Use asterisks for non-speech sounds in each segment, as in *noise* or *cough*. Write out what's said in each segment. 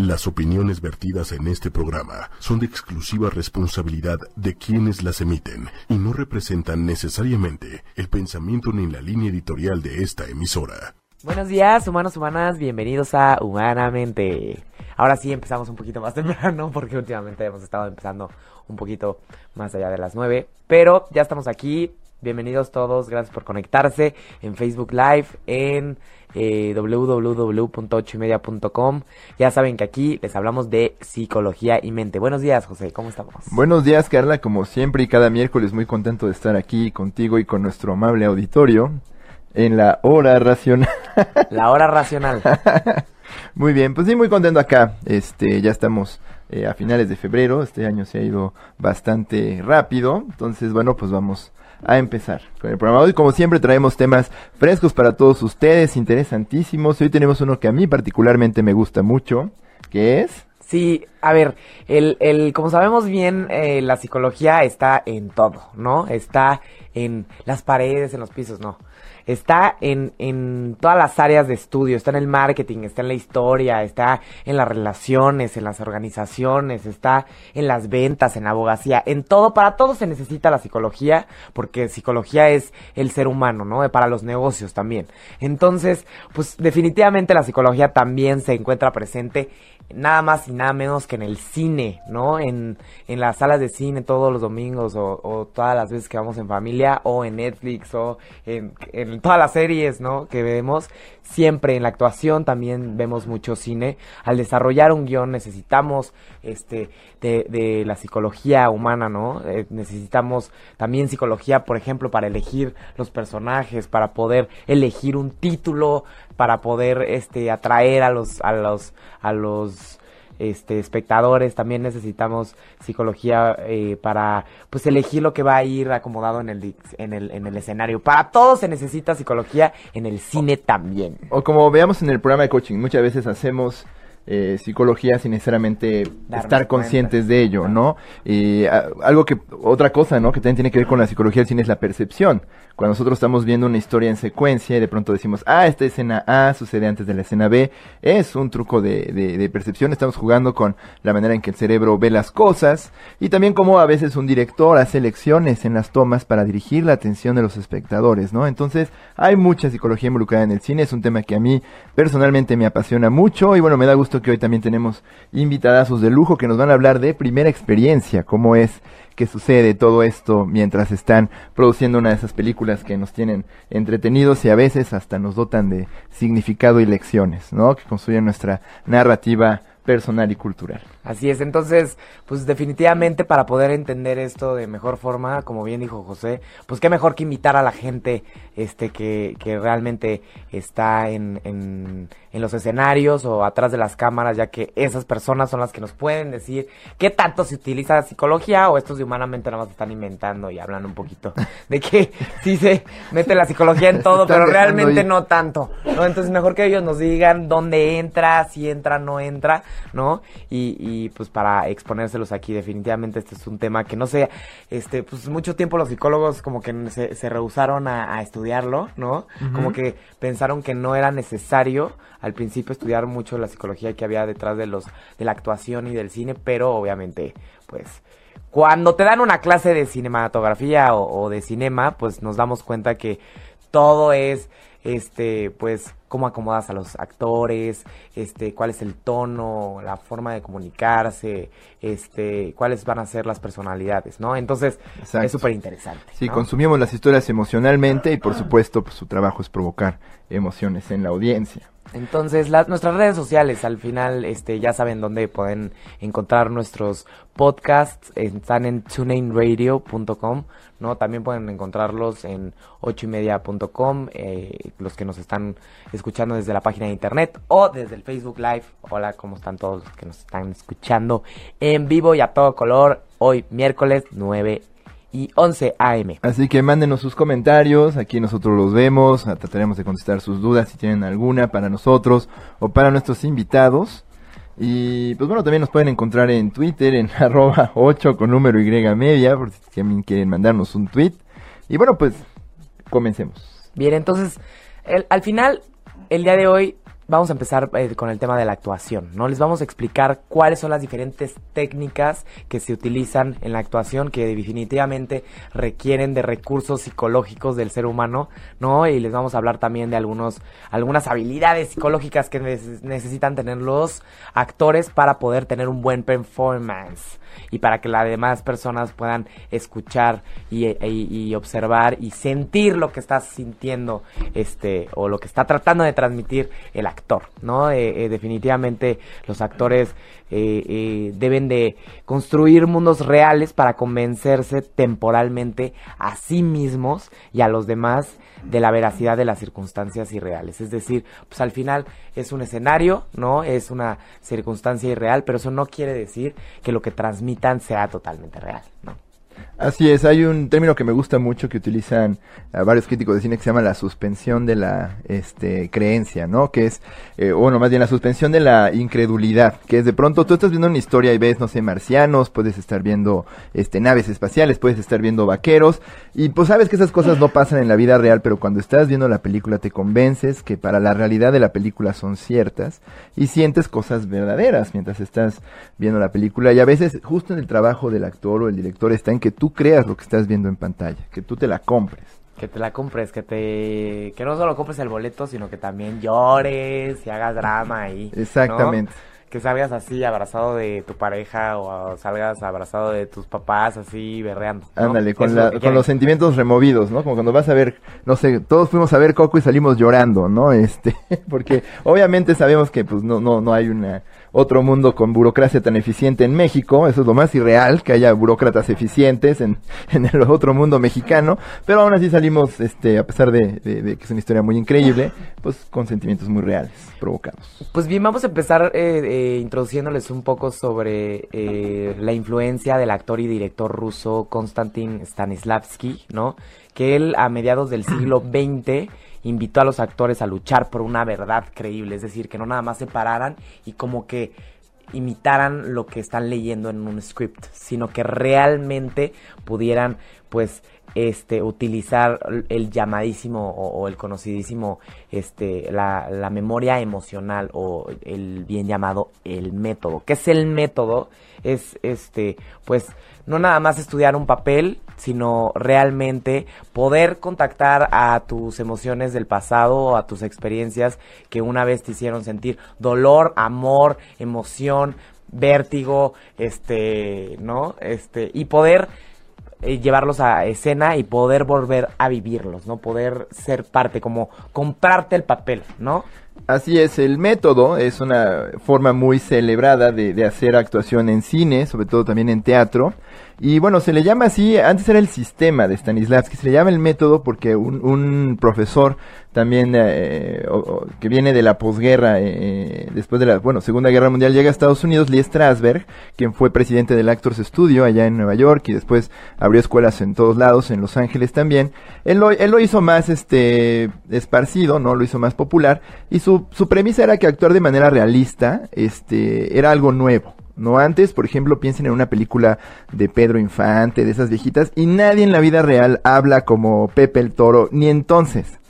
Las opiniones vertidas en este programa son de exclusiva responsabilidad de quienes las emiten y no representan necesariamente el pensamiento ni la línea editorial de esta emisora. Buenos días, humanos, humanas, bienvenidos a Humanamente. Ahora sí empezamos un poquito más *laughs* temprano porque últimamente hemos estado empezando un poquito más allá de las 9, pero ya estamos aquí. Bienvenidos todos, gracias por conectarse en Facebook Live, en eh, www.ochoymedia.com. Ya saben que aquí les hablamos de psicología y mente. Buenos días, José, ¿cómo estamos? Buenos días, Carla, como siempre y cada miércoles muy contento de estar aquí contigo y con nuestro amable auditorio en la hora racional. *laughs* La hora racional. *laughs* muy bien, pues sí, muy contento acá. Este, ya estamos eh, a finales de febrero. Este año se ha ido bastante rápido. Entonces, bueno, pues vamos a empezar con el programa. Hoy, como siempre, traemos temas frescos para todos ustedes, interesantísimos. Hoy tenemos uno que a mí particularmente me gusta mucho, que es... Sí, a ver, el, el, como sabemos bien, eh, la psicología está en todo, ¿no? Está en las paredes, en los pisos, no está en, en todas las áreas de estudio, está en el marketing, está en la historia, está en las relaciones, en las organizaciones, está en las ventas, en la abogacía, en todo, para todo se necesita la psicología, porque psicología es el ser humano, ¿no? Para los negocios también. Entonces, pues definitivamente la psicología también se encuentra presente nada más y nada menos que en el cine, ¿no? En, en las salas de cine todos los domingos o, o, todas las veces que vamos en familia o en Netflix o en, en todas las series, ¿no? Que vemos. Siempre en la actuación también vemos mucho cine. Al desarrollar un guion necesitamos este de, de la psicología humana, ¿no? Eh, necesitamos también psicología, por ejemplo, para elegir los personajes, para poder elegir un título, para poder este atraer a los a los a los este, espectadores, también necesitamos psicología eh, para pues elegir lo que va a ir acomodado en el, en el, en el escenario. Para todo se necesita psicología, en el cine también. O como veamos en el programa de coaching, muchas veces hacemos eh, psicología sin necesariamente Darnos estar conscientes cuenta. de ello, ¿no? Y a, algo que, otra cosa, ¿no? Que también tiene que ver con la psicología del cine es la percepción. Cuando nosotros estamos viendo una historia en secuencia y de pronto decimos, ah, esta escena A sucede antes de la escena B, es un truco de, de, de percepción, estamos jugando con la manera en que el cerebro ve las cosas y también como a veces un director hace elecciones en las tomas para dirigir la atención de los espectadores, ¿no? Entonces, hay mucha psicología involucrada en el cine, es un tema que a mí personalmente me apasiona mucho y bueno, me da gusto que hoy también tenemos invitadazos de lujo que nos van a hablar de primera experiencia, cómo es que sucede todo esto mientras están produciendo una de esas películas que nos tienen entretenidos y a veces hasta nos dotan de significado y lecciones, ¿no? Que construyen nuestra narrativa personal y cultural. Así es, entonces, pues definitivamente para poder entender esto de mejor forma, como bien dijo José, pues qué mejor que invitar a la gente este que, que realmente está en, en, en los escenarios o atrás de las cámaras, ya que esas personas son las que nos pueden decir qué tanto se utiliza la psicología o estos de humanamente nada más están inventando y hablando un poquito de que *laughs* sí se mete la psicología en todo, pero realmente no tanto, ¿no? Entonces mejor que ellos nos digan dónde entra, si entra, no entra, ¿no? Y, y pues para exponérselos aquí definitivamente este es un tema que no sé este pues mucho tiempo los psicólogos como que se, se rehusaron a, a, estudiarlo no uh -huh. como que pensaron que no era necesario al principio estudiar mucho la psicología que había detrás de los de la actuación y del cine pero obviamente pues cuando te dan una clase de cinematografía o, o de cinema pues nos damos cuenta que todo es este pues cómo acomodas a los actores, este, cuál es el tono, la forma de comunicarse, este, cuáles van a ser las personalidades, ¿no? Entonces, Exacto. es súper interesante. Sí, ¿no? consumimos las historias emocionalmente y por supuesto, pues su trabajo es provocar emociones en la audiencia. Entonces, las, nuestras redes sociales, al final, este, ya saben dónde pueden encontrar nuestros podcasts, están en tuneинradio.com, ¿no? También pueden encontrarlos en ochoymedia.com, eh, los que nos están escuchando desde la página de internet o desde el Facebook Live. Hola, ¿cómo están todos los que nos están escuchando en vivo y a todo color? Hoy, miércoles 9 y 11 AM. Así que mándenos sus comentarios, aquí nosotros los vemos, trataremos de contestar sus dudas si tienen alguna para nosotros o para nuestros invitados. Y pues bueno, también nos pueden encontrar en Twitter, en *laughs* arroba 8 con número Y media, por si también quieren mandarnos un tweet. Y bueno, pues comencemos. Bien, entonces, el, al final, el día de hoy vamos a empezar eh, con el tema de la actuación, ¿no? Les vamos a explicar cuáles son las diferentes técnicas que se utilizan en la actuación que definitivamente requieren de recursos psicológicos del ser humano, ¿no? Y les vamos a hablar también de algunos algunas habilidades psicológicas que necesitan tener los actores para poder tener un buen performance y para que las demás personas puedan escuchar y, y, observar y sentir lo que está sintiendo este o lo que está tratando de transmitir el actor, ¿no? Eh, eh, definitivamente los actores eh, deben de construir mundos reales para convencerse temporalmente a sí mismos y a los demás de la veracidad de las circunstancias irreales. Es decir, pues al final es un escenario, ¿no? Es una circunstancia irreal, pero eso no quiere decir que lo que transmitan sea totalmente real, ¿no? Así es, hay un término que me gusta mucho que utilizan eh, varios críticos de cine que se llama la suspensión de la este, creencia, ¿no? Que es, eh, bueno, más bien la suspensión de la incredulidad, que es de pronto tú estás viendo una historia y ves, no sé, marcianos, puedes estar viendo este, naves espaciales, puedes estar viendo vaqueros, y pues sabes que esas cosas no pasan en la vida real, pero cuando estás viendo la película te convences que para la realidad de la película son ciertas y sientes cosas verdaderas mientras estás viendo la película, y a veces justo en el trabajo del actor o el director está en que tú creas lo que estás viendo en pantalla, que tú te la compres. Que te la compres, que te que no solo compres el boleto, sino que también llores y hagas drama ahí. Exactamente. Que salgas así abrazado de tu pareja o salgas abrazado de tus papás así berreando. Ándale, con, con los sentimientos removidos, ¿no? Como cuando vas a ver, no sé, todos fuimos a ver Coco y salimos llorando, ¿no? *laughs* Este, porque obviamente sabemos que pues no no no hay una otro mundo con burocracia tan eficiente en México, eso es lo más irreal, que haya burócratas eficientes en, *laughs* en el otro mundo mexicano, pero aún así salimos, este, a pesar de, que es una historia muy increíble, pues con sentimientos muy reales, provocados. Pues bien, vamos a empezar eh, eh, introduciéndoles un poco sobre eh, la influencia del actor y director ruso Konstantin Stanislavski, ¿no? Que él a mediados del siglo *clears throat* XX invitó a los actores a luchar por una verdad creíble, es decir, que no nada más se pararan y como que imitaran lo que están leyendo en un script, sino que realmente pudieran pues este utilizar el llamadísimo o, el conocidísimo este la, la, memoria emocional o el bien llamado el método. ¿Qué es el método? Es este pues no nada más estudiar un papel, sino realmente poder contactar a tus emociones del pasado a tus experiencias que una vez te hicieron sentir dolor, amor, emoción, vértigo, este, ¿no? Este, y poder eh, llevarlos a escena y poder volver a vivirlos, ¿no? Poder ser parte, como comprarte el papel, ¿no? Así es, el método es una forma muy celebrada de, de hacer actuación en cine, sobre todo también en teatro. Y bueno, se le llama así, antes era el sistema de Stanislavski, se le llama el método porque un, un profesor también eh, que viene de la posguerra, eh, después de la, bueno, Segunda Guerra Mundial, llega a Estados Unidos, Lee Strasberg, quien fue presidente del Actors Studio allá en Nueva York y después abrió escuelas en todos lados, en Los Ángeles también. Él lo, él lo hizo más este esparcido, no lo hizo más popular y su premisa era que actuar de manera realista este era algo nuevo. No antes, por ejemplo, piensen en una película de Pedro Infante, de esas viejitas, y nadie en la vida real habla como Pepe el Toro, ni entonces.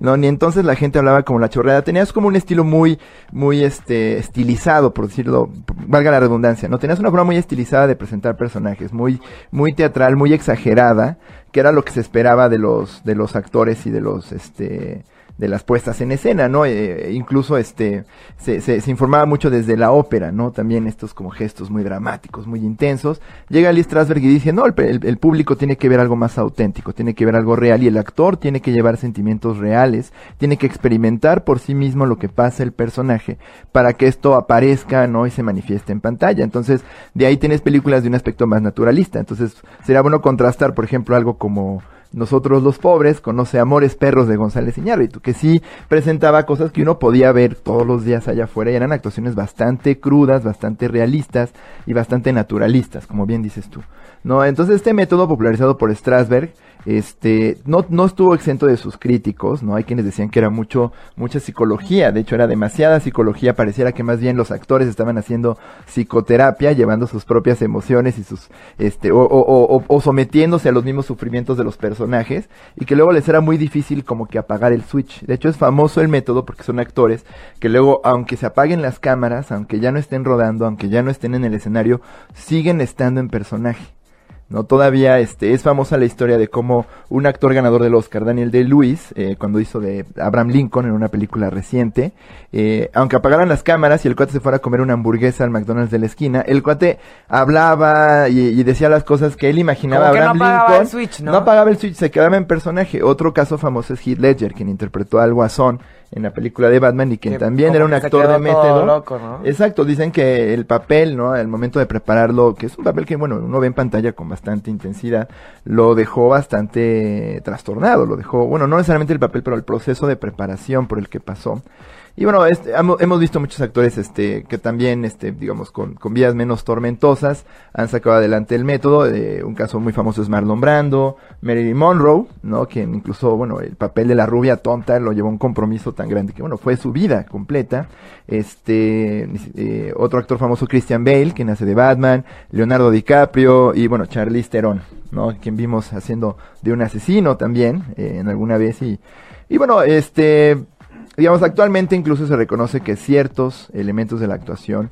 No, ni entonces la gente hablaba como la chorreada. Tenías como un estilo muy, muy este, estilizado, por decirlo, valga la redundancia, ¿no? Tenías una forma muy estilizada de presentar personajes, muy, muy teatral, muy exagerada, que era lo que se esperaba de los, de los actores y de los, este, de las puestas en escena, ¿no? Eh, incluso este se, se, se, informaba mucho desde la ópera, ¿no? También estos como gestos muy dramáticos, muy intensos. Llega Lee Strasberg y dice, no, el, el, público tiene que ver algo más auténtico, tiene que ver algo real y el actor tiene que llevar sentimientos reales, tiene que experimentar por sí mismo lo que pasa el personaje para que esto aparezca, ¿no? Y se manifieste en pantalla. Entonces, de ahí tienes películas de un aspecto más naturalista. Entonces, sería bueno contrastar, por ejemplo, algo como nosotros los pobres, conoce Amores Perros de González Iñárritu, que sí presentaba cosas que uno podía ver todos los días allá afuera y eran actuaciones bastante crudas, bastante realistas y bastante naturalistas, como bien dices tú. No, entonces este método popularizado por Strasberg este, no, no estuvo exento de sus críticos, ¿no? Hay quienes decían que era mucho, mucha psicología, de hecho era demasiada psicología, pareciera que más bien los actores estaban haciendo psicoterapia, llevando sus propias emociones y sus, este, o, o, o, o sometiéndose a los mismos sufrimientos de los personajes y que luego les era muy difícil como que apagar el switch. De hecho es famoso el método porque son actores que luego aunque se apaguen las cámaras, aunque ya no estén rodando, aunque ya no estén en el escenario, siguen estando en personaje. ¿No? Todavía este, es famosa la historia de cómo un actor ganador del Oscar, Daniel Day-Lewis, eh, cuando hizo de Abraham Lincoln en una película reciente, eh, aunque apagaran las cámaras y el cuate se fuera a comer una hamburguesa al McDonald's de la esquina, el cuate hablaba y, decía las cosas que él imaginaba Abraham no Lincoln. El switch, ¿no? no apagaba el switch, se quedaba en personaje. Otro caso famoso es Heath Ledger, quien interpretó al Guasón en la película de Batman y quien también era un actor de método. Exacto, dicen que el papel, ¿no? Al momento de prepararlo, que es un papel que, bueno, uno ve en pantalla con bastante intensidad, lo dejó bastante trastornado, lo dejó, bueno, no necesariamente el papel, pero el proceso de preparación por el que pasó. Y bueno, este, hemos visto muchos actores este, que también, este, digamos, con, con vidas menos tormentosas han sacado adelante el método. Eh, un caso muy famoso es Marlon Brando, Marilyn Monroe, ¿no? Quien incluso, bueno, el papel de la rubia tonta lo llevó a un compromiso tan grande que, bueno, fue su vida completa. Este, eh, otro actor famoso, Christian Bale, quien hace de Batman, Leonardo DiCaprio y, bueno, Charlize Theron, ¿no? Quien vimos haciendo de un asesino también, eh, en alguna vez y, y bueno, este, digamos, actualmente incluso se reconoce que ciertos elementos de la actuación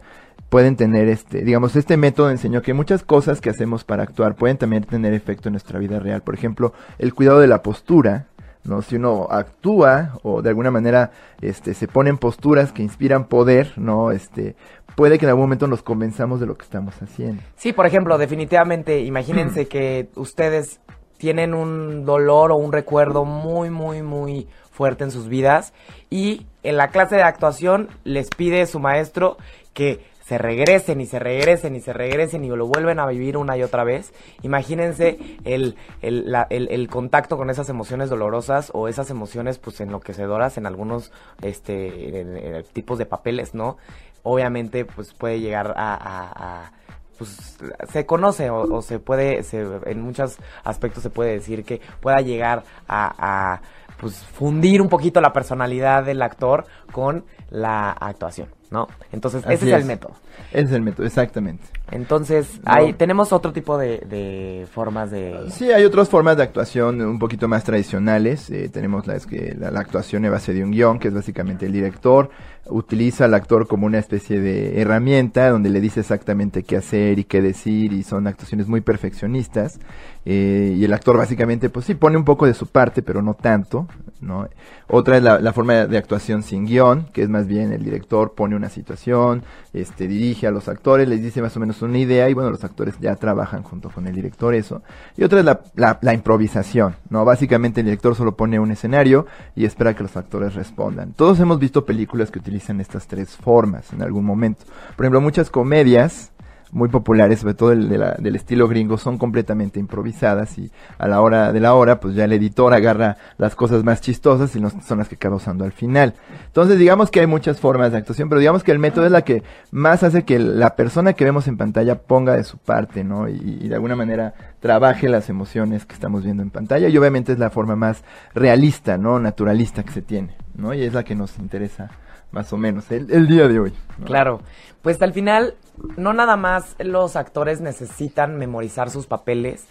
pueden tener este, digamos, este método enseñó que muchas cosas que hacemos para actuar pueden también tener efecto en nuestra vida real. Por ejemplo, el cuidado de la postura, ¿no? Si uno actúa o de alguna manera este, se pone en posturas que inspiran poder, ¿no? Este, puede que en algún momento nos convenzamos de lo que estamos haciendo. Sí, por ejemplo, definitivamente, imagínense *clears throat* que ustedes tienen un dolor o un recuerdo muy, muy, muy fuerte en sus vidas y en la clase de actuación les pide su maestro que se regresen y se regresen y se regresen y lo vuelven a vivir una y otra vez. Imagínense el, el, el, contacto con esas emociones dolorosas o esas emociones pues enloquecedoras en algunos este tipos de papeles, ¿no? Obviamente pues puede llegar a, pues se conoce o, se puede, se, en muchos aspectos se puede decir que pueda llegar a pues fundir un poquito la personalidad del actor con la actuación, ¿no? Entonces, ese es, el método. Ese es el método, exactamente. Entonces, hay, tenemos otro tipo de, formas de... Sí, hay otras formas de actuación un poquito más tradicionales. Eh, tenemos la, es que la, la, actuación en base de un guion, que es básicamente el director utiliza al actor como una especie de herramienta donde le dice exactamente qué hacer y qué decir y son actuaciones muy perfeccionistas eh, y el actor básicamente pues sí pone un poco de su parte pero no tanto no otra es la, forma de actuación sin guion que es más bien el director pone una situación este dirige a los actores les dice más o menos una idea y bueno los actores ya trabajan junto con el director eso. Y otra es la, la improvisación no básicamente el director solo pone un escenario y espera que los actores respondan. Todos hemos visto películas que utilizan estas tres formas en algún momento. Por ejemplo, muchas comedias muy populares, sobre todo el del estilo gringo, son completamente improvisadas y a la hora de la hora, pues ya el editor agarra las cosas más chistosas y no son las que acaba usando al final. Entonces, digamos que hay muchas formas de actuación, pero digamos que el método es la que más hace que la persona que vemos en pantalla ponga de su parte, ¿no? Y, y de alguna manera trabaje las emociones que estamos viendo en pantalla y obviamente es la forma más realista, ¿no? Naturalista que se tiene, ¿no? Y es la que nos interesa más o menos, el, día de hoy. Claro, pues al final no nada más los actores necesitan memorizar sus papeles,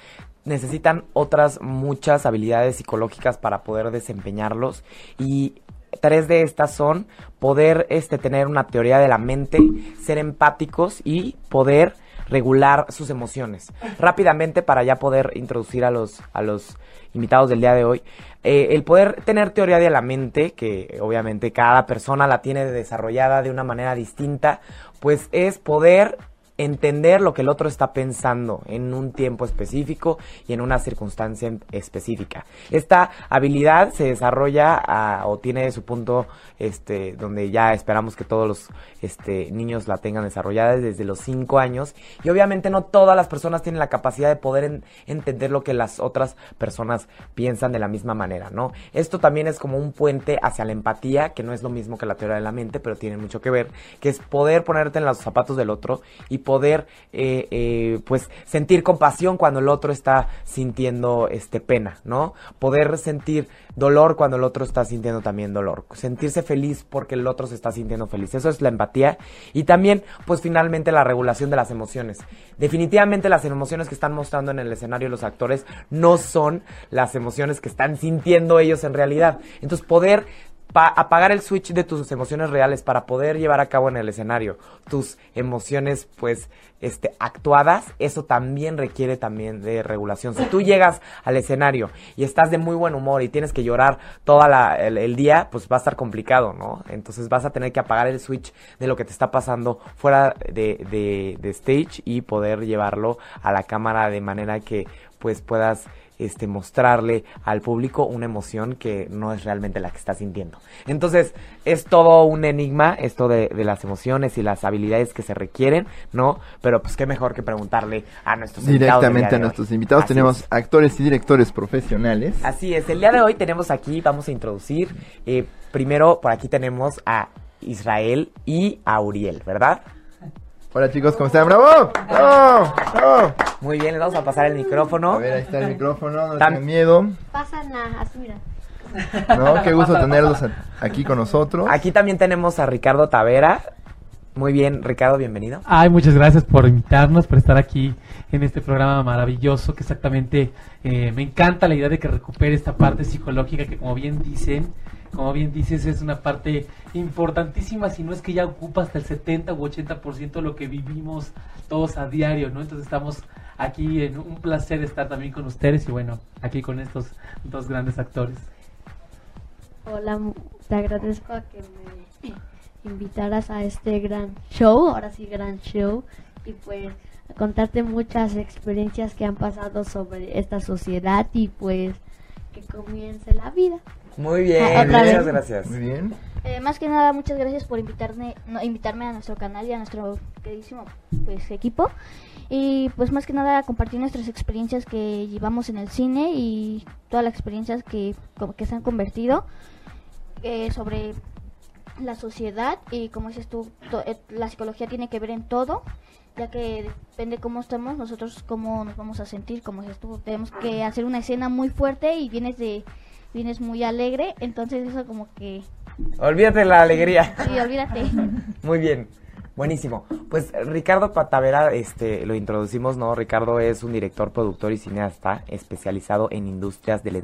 necesitan otras muchas habilidades psicológicas para poder desempeñarlos y tres de estas son poder este tener una teoría de la mente, ser empáticos y poder regular sus emociones. Rápidamente para ya poder introducir a los a los invitados del día de hoy, eh, el poder tener teoría de la mente, que obviamente cada persona la tiene desarrollada de una manera distinta, pues es poder entender lo que el otro está pensando en un tiempo específico y en una circunstancia específica. Esta habilidad se desarrolla ah, o tiene su punto este donde ya esperamos que todos los este, niños la tengan desarrollada desde los 5 años y obviamente no todas las personas tienen la capacidad de poder entender lo que las otras personas piensan de la misma manera, ¿no? Esto también es como un puente hacia la empatía, que no es lo mismo que la teoría de la mente, pero tiene mucho que ver, que es poder ponerte en los zapatos del otro y poder eh, eh, pues sentir compasión cuando el otro está sintiendo este pena, ¿no? Poder sentir dolor cuando el otro está sintiendo también dolor, sentirse feliz porque el otro se está sintiendo feliz. Eso es la empatía y también pues finalmente la regulación de las emociones. Definitivamente las emociones que están mostrando en el escenario los actores no son las emociones que están sintiendo ellos en realidad. Entonces poder apagar el switch de tus emociones reales para poder llevar a cabo en el escenario tus emociones pues este actuadas eso también requiere también de regulación. Si tú llegas al escenario y estás de muy buen humor y tienes que llorar todo el, día pues va a estar complicado no entonces vas a tener que apagar el switch de lo que te está pasando fuera de, de, de stage y poder llevarlo a la cámara de manera que pues puedas este, mostrarle al público una emoción que no es realmente la que está sintiendo. Entonces, es todo un enigma esto de, las emociones y las habilidades que se requieren, ¿no? Pero pues qué mejor que preguntarle a nuestros invitados. Directamente a nuestros invitados tenemos actores y directores profesionales. Así es, el día de hoy tenemos aquí, vamos a introducir, eh, primero por aquí tenemos a Israel y a Uriel, ¿verdad? Hola chicos, ¿cómo están? ¡Bravo! ¡Bravo! ¡Bravo! Muy bien, les vamos a pasar el micrófono. A ver, ahí está el micrófono, no tengan miedo. Pasa nada, así mira. No, qué gusto tenerlos aquí con nosotros. Aquí también tenemos a Ricardo Tavera. Muy bien, Ricardo, bienvenido. Ay, muchas gracias por invitarnos, por estar aquí en este programa maravilloso, que exactamente eh, me encanta la idea de que recupere esta parte psicológica que, como bien dicen, como bien dices, es una parte importantísima, si no es que ya ocupa hasta el 70 u 80% de lo que vivimos todos a diario, ¿no? Entonces estamos aquí en un placer estar también con ustedes y bueno, aquí con estos dos grandes actores. Hola, te agradezco a que me invitaras a este gran show, ahora sí gran show, y pues a contarte muchas experiencias que han pasado sobre esta sociedad y pues que comience la vida. Muy bien, muchas gracias. Muy bien. Eh, más que nada, muchas gracias por invitarme, invitarme a nuestro canal y a nuestro queridísimo pues, equipo. Y pues más que nada compartir nuestras experiencias que llevamos en el cine y todas las experiencias que, que se han convertido eh, sobre la sociedad y como dices tú, eh, la psicología tiene que ver en todo, ya que depende cómo estamos, nosotros cómo nos vamos a sentir, como dices tú, tenemos que hacer una escena muy fuerte y vienes de vienes muy alegre, entonces eso como que... Olvídate la alegría. Sí, olvídate. muy bien. Buenísimo. Pues Ricardo Patavera, este, lo introducimos, ¿no? Ricardo es un director, productor y cineasta especializado en industrias del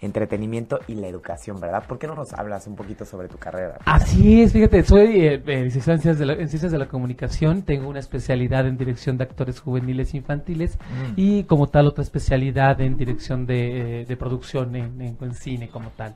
entretenimiento y la educación, ¿verdad? ¿Por qué no nos hablas un poquito sobre tu carrera? Así es, fíjate, soy eh, en, ciencias de la, en ciencias de la comunicación, tengo una especialidad en dirección de actores juveniles e infantiles mm. y como tal otra especialidad en dirección de, eh, producción en, en, cine como tal.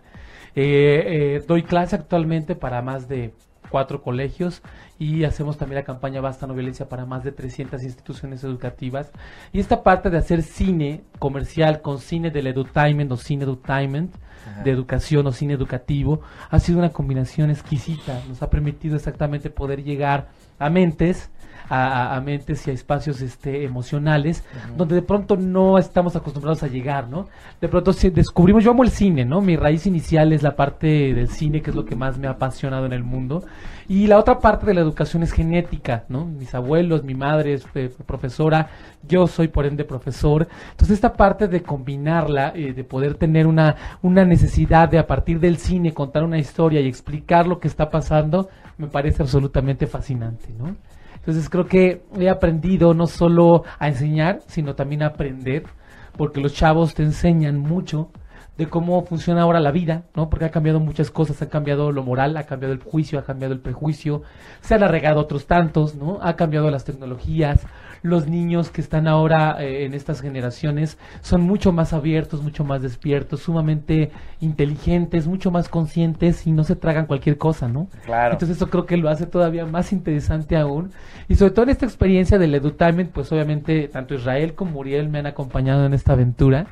Eh, doy clase actualmente para más de cuatro colegios y hacemos también la campaña Basta No Violencia para más de 300 instituciones educativas. Y esta parte de hacer cine comercial con cine del edutainment o cine edutainment, de educación o cine educativo, ha sido una combinación exquisita. Nos ha permitido exactamente poder llegar a mentes a, mentes y a espacios este, emocionales donde de pronto no estamos acostumbrados a llegar, ¿no? De pronto si descubrimos, yo amo el cine, ¿no? Mi raíz inicial es la parte del cine, que es lo que más me ha apasionado en el mundo. Y la otra parte de la educación es genética, ¿no? Mis abuelos, mi madre es eh, profesora, yo soy por ende profesor. Entonces esta parte de combinarla, eh, de poder tener una, una necesidad de a partir del cine contar una historia y explicar lo que está pasando, me parece absolutamente fascinante, ¿no? Entonces creo que he aprendido no solo a enseñar, sino también a aprender, porque los chavos te enseñan mucho de cómo funciona ahora la vida, ¿no? Porque ha cambiado muchas cosas, ha cambiado lo moral, ha cambiado el juicio, ha cambiado el prejuicio, se han arregado otros tantos, ¿no? Ha cambiado las tecnologías, los niños que están ahora eh, en estas generaciones son mucho más abiertos, mucho más despiertos, sumamente inteligentes, mucho más conscientes y no se tragan cualquier cosa, ¿no? Claro. Entonces eso creo que lo hace todavía más interesante aún. Y sobre todo en esta experiencia del edutainment, pues obviamente tanto Israel como Uriel me han acompañado en esta aventura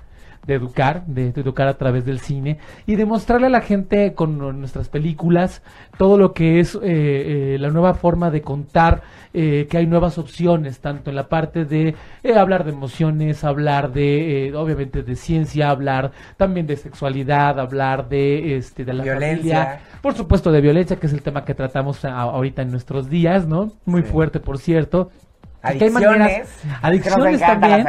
de educar, de, educar a través del cine y de mostrarle a la gente con nuestras películas todo lo que es eh, eh, la nueva forma de contar, eh, que hay nuevas opciones, tanto en la parte de hablar de emociones, hablar de, obviamente, de ciencia, hablar también de sexualidad, hablar de, este, de la violencia. por supuesto de violencia, que es el tema que tratamos ahorita en nuestros días, ¿no? Muy fuerte, por cierto Adicciones. adicciones también.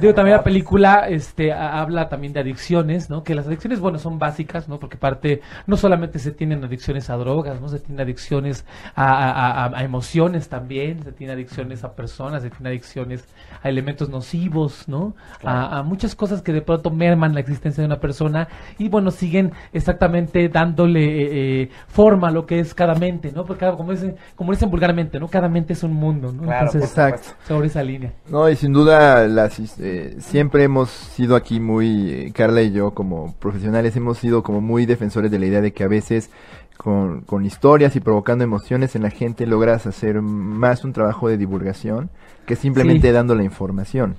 digo, también la película este, habla también de adicciones, ¿no? Que las adicciones, bueno, son básicas, ¿no? Porque parte, no solamente se tienen adicciones a drogas, ¿no? Se tienen adicciones a, a, emociones también, se tienen adicciones a personas, se tienen adicciones a elementos nocivos, ¿no? A, muchas cosas que de pronto merman la existencia de una persona y, bueno, siguen exactamente dándole eh, eh, forma a lo que es cada mente, ¿no? Porque, como dicen, como dicen vulgarmente, ¿no? Cada mente es un mundo, ¿no? Entonces, sobre esa línea. No, y sin duda las, eh, siempre hemos sido aquí muy, eh, Carla y yo como profesionales hemos sido como muy defensores de la idea de que a veces con, con historias y provocando emociones en la gente logras hacer más un trabajo de divulgación que simplemente dando la información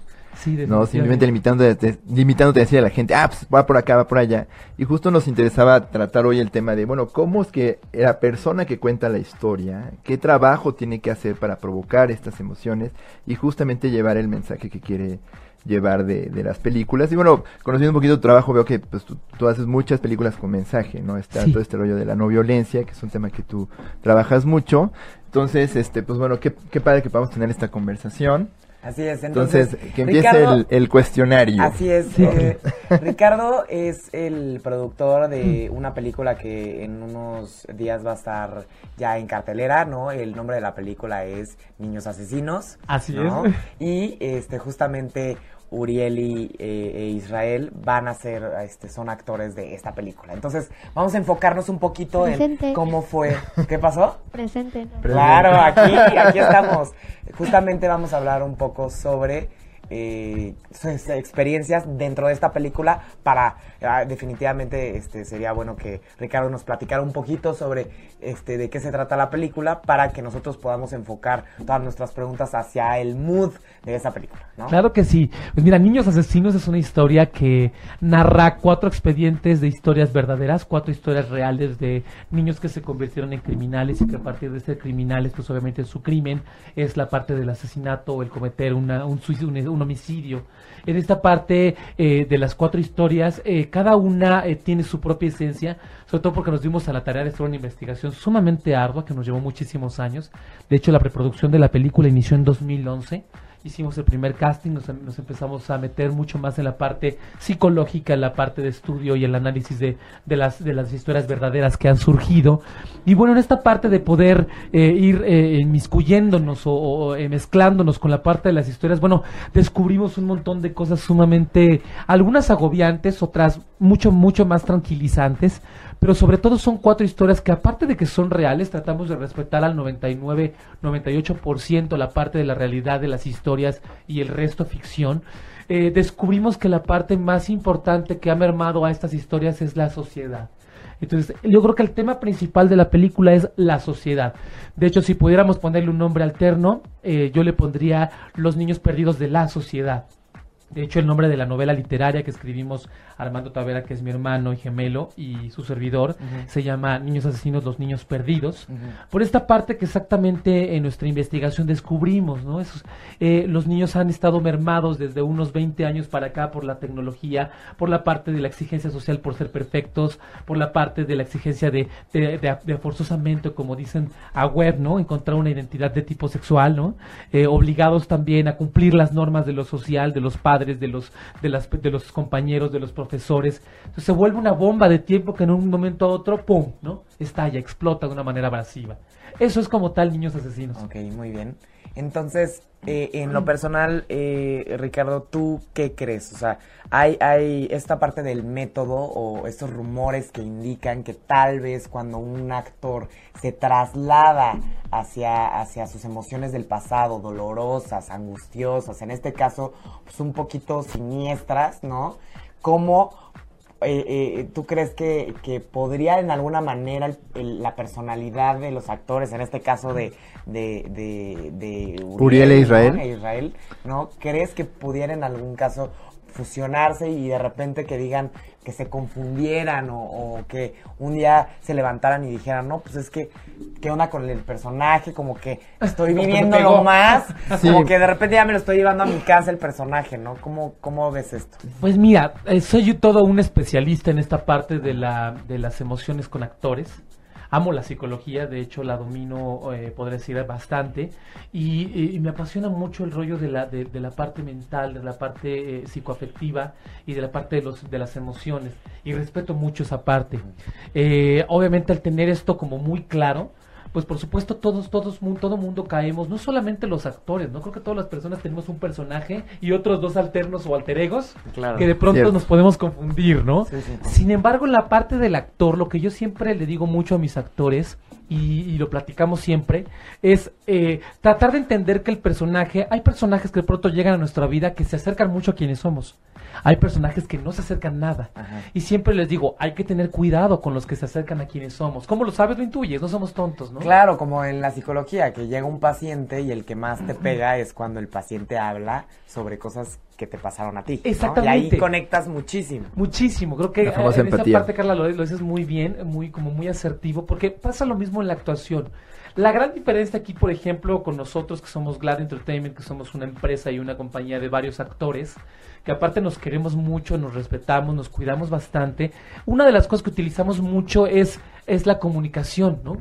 no simplemente limitándote, limitándote a decir a la gente, ah, pues va por acá, va por allá. Y justo nos interesaba tratar hoy el tema de, bueno, ¿cómo es que la persona que cuenta la historia, qué trabajo tiene que hacer para provocar estas emociones y justamente llevar el mensaje que quiere llevar de, de las películas. Y bueno, conociendo un poquito tu trabajo, veo que pues, tú, haces muchas películas con mensaje, ¿no? Está todo este rollo de la no violencia, que es un tema que tú trabajas mucho. Entonces, este, pues bueno, qué, qué padre que podamos tener esta conversación. Así es, entonces, que empiece el, cuestionario. Así es. *laughs* Eh, Ricardo es el productor de una película que en unos días va a estar ya en cartelera, ¿no? El nombre de la película es Niños Asesinos. Así es. Y este justamente Uriel y, eh, e Israel van a ser, este, son actores de esta película. Entonces, vamos a enfocarnos un poquito en cómo fue. ¿Qué pasó? Presente. Claro, aquí, aquí estamos. Justamente vamos a hablar un poco sobre eh, experiencias dentro de esta película para ah, definitivamente este sería bueno que Ricardo nos platicara un poquito sobre este de qué se trata la película para que nosotros podamos enfocar todas nuestras preguntas hacia el mood de esa película claro que sí pues mira Niños Asesinos es una historia que narra cuatro expedientes de historias verdaderas cuatro historias reales de niños que se convirtieron en criminales y que a partir de ser criminales pues obviamente su crimen es la parte del asesinato o el cometer una, un suicidio un homicidio. En esta parte eh, de las cuatro historias, eh, cada una eh, tiene su propia esencia, sobre todo porque nos dimos a la tarea de hacer una investigación sumamente ardua que nos llevó muchísimos años. De hecho, la preproducción de la película inició en 2011 hicimos el primer casting, nos, empezamos a meter mucho más en la parte psicológica, en la parte de estudio y el análisis de, de, las, de las historias verdaderas que han surgido. Y bueno, en esta parte de poder eh, ir eh, inmiscuyéndonos o, eh, mezclándonos con la parte de las historias, bueno, descubrimos un montón de cosas sumamente, algunas agobiantes, otras mucho, mucho más tranquilizantes pero sobre todo son cuatro historias que aparte de que son reales, tratamos de respetar al 99, 98% la parte de la realidad de las historias y el resto ficción. Eh, descubrimos que la parte más importante que ha mermado a estas historias es la sociedad. Entonces, yo creo que el tema principal de la película es la sociedad. De hecho, si pudiéramos ponerle un nombre alterno, eh, yo le pondría Los niños perdidos de la sociedad. De hecho, el nombre de la novela literaria que escribimos Armando Tavera, que es mi hermano y gemelo, y su servidor, se llama Niños Asesinos, los Niños Perdidos. Por esta parte que exactamente en nuestra investigación descubrimos, ¿no? Esos, eh, los niños han estado mermados desde unos 20 años para acá por la tecnología, por la parte de la exigencia social por ser perfectos, por la parte de la exigencia de, de, forzosamente, como dicen a web, ¿no? Encontrar una identidad de tipo sexual, ¿no? Eh, obligados también a cumplir las normas de lo social, de los padres, de los, de las, de los compañeros, de los profesores Entonces se vuelve una bomba de tiempo que en un momento a otro, ¡pum!, ¿no? Estalla, explota de una manera abrasiva. Eso es como tal Niños Asesinos. Ok, muy bien. Entonces, eh, en lo personal, eh, Ricardo, ¿tú qué crees? O sea, hay, hay esta parte del método o estos rumores que indican que tal vez cuando un actor se traslada hacia, hacia sus emociones del pasado, dolorosas, angustiosas, en este caso, pues un poquito siniestras, ¿no? ¿Cómo eh, eh, tú crees que, que, podría en alguna manera la personalidad de los actores, en este caso de, de, de, Uriel, e Israel. E Israel, ¿no? ¿Crees que pudiera en algún caso fusionarse y de repente que digan que se confundieran o, que un día se levantaran y dijeran, no, pues es que, ¿qué onda con el personaje? Como que estoy *laughs* viviéndolo más, *laughs* como que de repente ya me lo estoy llevando a mi casa el personaje, ¿no? ¿Cómo, cómo ves esto? Pues mira, eh, soy yo todo un especialista en esta parte de, la, de las emociones con actores amo la psicología, de hecho la domino, eh, podría decir, bastante, y, me apasiona mucho el rollo de la, de, la parte mental, de la parte eh, psicoafectiva y de la parte de, los, de las emociones, y respeto mucho esa parte. Eh, obviamente al tener esto como muy claro, pues por supuesto todos, todos, todo mundo caemos, no solamente los actores, no creo que todas las personas tenemos un personaje y otros dos alternos o alter egos que de pronto nos podemos confundir, ¿no? Sin embargo, en la parte del actor, lo que yo siempre le digo mucho a mis actores, y, lo platicamos siempre, es eh, tratar de entender que el personaje, hay personajes que de pronto llegan a nuestra vida que se acercan mucho a quienes somos. Hay personajes que no se acercan nada. Y siempre les digo, hay que tener cuidado con los que se acercan a quienes somos. ¿Cómo lo sabes? Lo intuyes, no somos tontos, ¿no? Claro, como en la psicología, que llega un paciente y el que más te pega es cuando el paciente habla sobre cosas que te pasaron a ti. Exactamente. Y ahí conectas muchísimo. Muchísimo. Creo que eh, en esa parte, Carla, lo, lo dices muy bien, muy, como muy asertivo, porque pasa lo mismo en la actuación. La gran diferencia aquí, por ejemplo, con nosotros que somos Glad Entertainment, que somos una empresa y una compañía de varios actores, que aparte nos queremos mucho, nos respetamos, nos cuidamos bastante. Una de las cosas que utilizamos mucho es, es la comunicación, ¿no?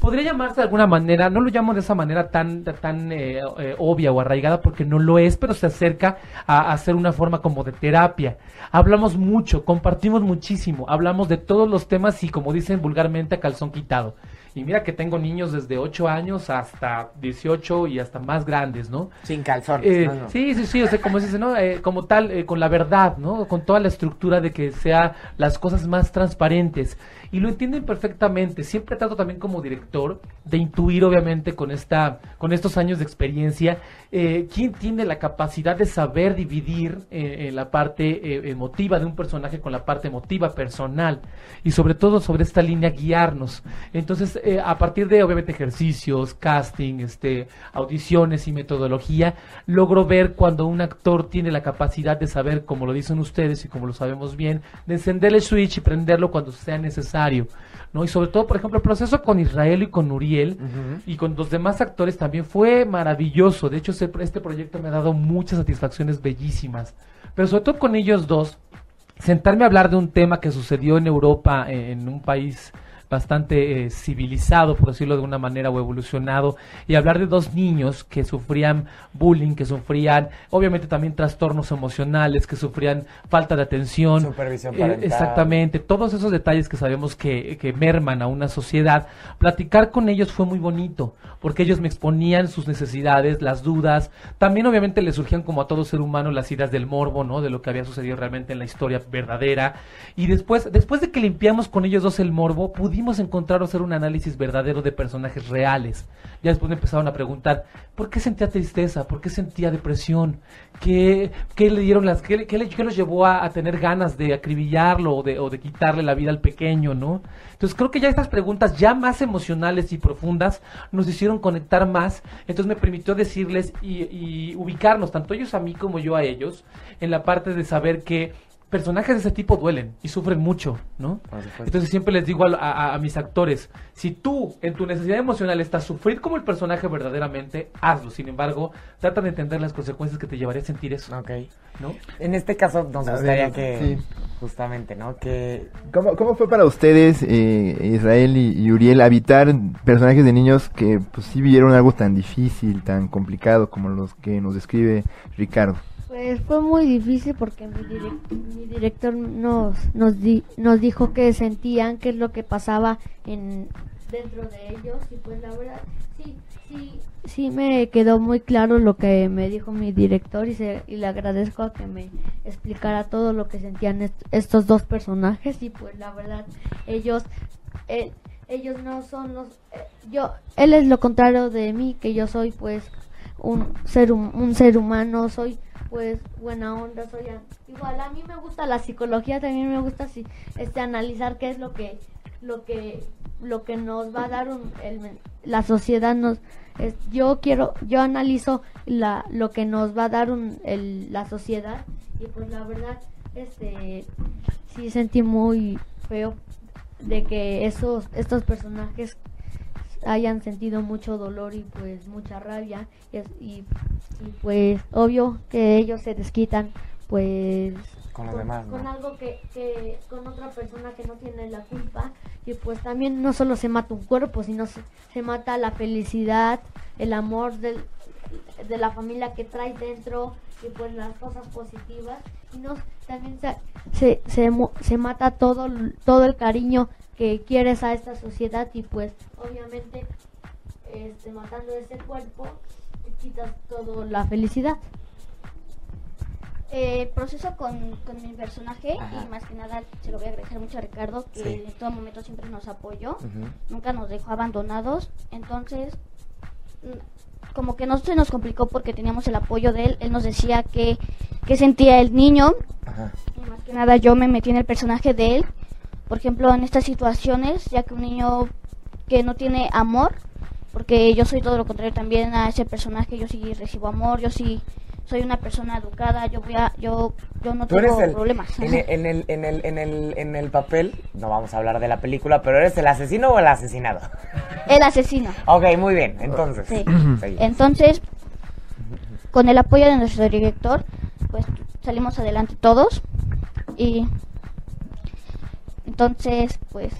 podría llamarse de alguna manera, no lo llamo de esa manera tan, tan eh, eh, obvia o arraigada porque no lo es, pero se acerca a, ser una forma como de terapia. Hablamos mucho, compartimos muchísimo, hablamos de todos los temas y como dicen vulgarmente a calzón quitado. Y mira que tengo niños desde 8 años hasta 18 y hasta más grandes, ¿no? Sin calzones. Eh, sí, sí, sí, o sea, como dice, ¿no? Eh, como tal, eh, con la verdad, ¿no? Con toda la estructura de que sea las cosas más transparentes y lo entienden perfectamente. Siempre trato también como director de intuir, obviamente, con esta, con estos años de experiencia, eh, quién tiene la capacidad de saber dividir eh, la parte eh, emotiva de un personaje con la parte emotiva personal y sobre todo sobre esta línea guiarnos. Entonces, eh, a partir de obviamente ejercicios, casting, este, audiciones y metodología, logro ver cuando un actor tiene la capacidad de saber, como lo dicen ustedes y como lo sabemos bien, de encender el switch y prenderlo cuando sea necesario ¿no? Y sobre todo, por ejemplo, el proceso con Israel y con Uriel y con los demás actores también fue maravilloso. De hecho, este proyecto me ha dado muchas satisfacciones bellísimas. Pero sobre todo con ellos dos, sentarme a hablar de un tema que sucedió en Europa, en un país bastante eh, civilizado, por decirlo de una manera, o evolucionado, y hablar de dos niños que sufrían bullying, que sufrían, obviamente también trastornos emocionales, que sufrían falta de atención. Supervisión eh, exactamente, todos esos detalles que sabemos que, que merman a una sociedad. Platicar con ellos fue muy bonito, porque ellos me exponían sus necesidades, las dudas, también obviamente les surgían como a todo ser humano las ideas del morbo, ¿no? De lo que había sucedido realmente en la historia verdadera. Y después, después de que limpiamos con ellos dos el morbo, pudimos pudimos encontrar o hacer un análisis verdadero de personajes reales. Ya después me empezaron a preguntar, ¿por qué sentía tristeza? ¿Por qué sentía depresión? ¿Qué, qué le dieron las, qué, qué, los llevó a, tener ganas de acribillarlo o de, o de quitarle la vida al pequeño, no? Entonces creo que ya estas preguntas ya más emocionales y profundas nos hicieron conectar más. Entonces me permitió decirles y, y ubicarnos, tanto ellos a mí como yo a ellos, en la parte de saber que personajes de ese tipo duelen y sufren mucho, ¿no? Entonces siempre les digo a, mis actores, si tú en tu necesidad emocional estás sufrir como el personaje verdaderamente, hazlo. Sin embargo, trata de entender las consecuencias que te llevaría a sentir eso. Ok. ¿No? En este caso nos gustaría que, justamente, ¿no? Que... ¿Cómo, cómo fue para ustedes, eh, Israel y, Uriel, habitar personajes de niños que pues sí vivieron algo tan difícil, tan complicado como los que nos describe Ricardo? Fue muy difícil porque mi, director nos nos, nos dijo que sentían qué es lo que pasaba en dentro de ellos y pues la verdad sí sí sí me quedó muy claro lo que me dijo mi director y, se, y le agradezco a que me explicara todo lo que sentían estos dos personajes y pues la verdad ellos eh, ellos no son los eh, yo él es lo contrario de mí que yo soy pues un ser un ser humano soy pues buena onda, soy igual a mí me gusta la psicología, también me gusta si, este analizar qué es lo que lo que lo que nos va a dar un, la sociedad nos yo quiero yo analizo la lo que nos va a dar un, el, la sociedad y pues la verdad este sí sentí muy feo de que esos estos personajes hayan sentido mucho dolor y pues mucha rabia y, y, pues obvio que ellos se desquitan pues Con los demás, ¿no? con algo que, que con otra persona que no tiene la culpa y pues también no solo se mata un cuerpo sino se, se mata la felicidad el amor del, de la familia que traes dentro y pues las cosas positivas y no también se se, se, se mata todo todo el cariño que quieres a esta sociedad y pues obviamente este matando ese cuerpo te quitas toda la felicidad. Eh, proceso con, con mi personaje Ajá. y más que nada se lo voy a agradecer mucho a Ricardo que Sí. en todo momento siempre nos apoyó, nunca nos dejó abandonados, entonces mm, como que no se nos complicó porque teníamos el apoyo de él, él nos decía que, que sentía el niño. Ajá. y más que nada yo me metí en el personaje de él, por ejemplo en estas situaciones, ya que un niño que no tiene amor, porque yo soy todo lo contrario también a ese personaje, yo sí recibo amor, yo sí soy una persona educada, yo voy a, yo, yo no Tú tengo el, problemas. en, el, en, el, en, el, en, el, en el papel, no vamos a hablar de la película, pero ¿eres el asesino o el asesinado? El asesino. Ok, muy bien, entonces. Sí. Entonces, con el apoyo de nuestro director, pues salimos adelante todos y entonces, pues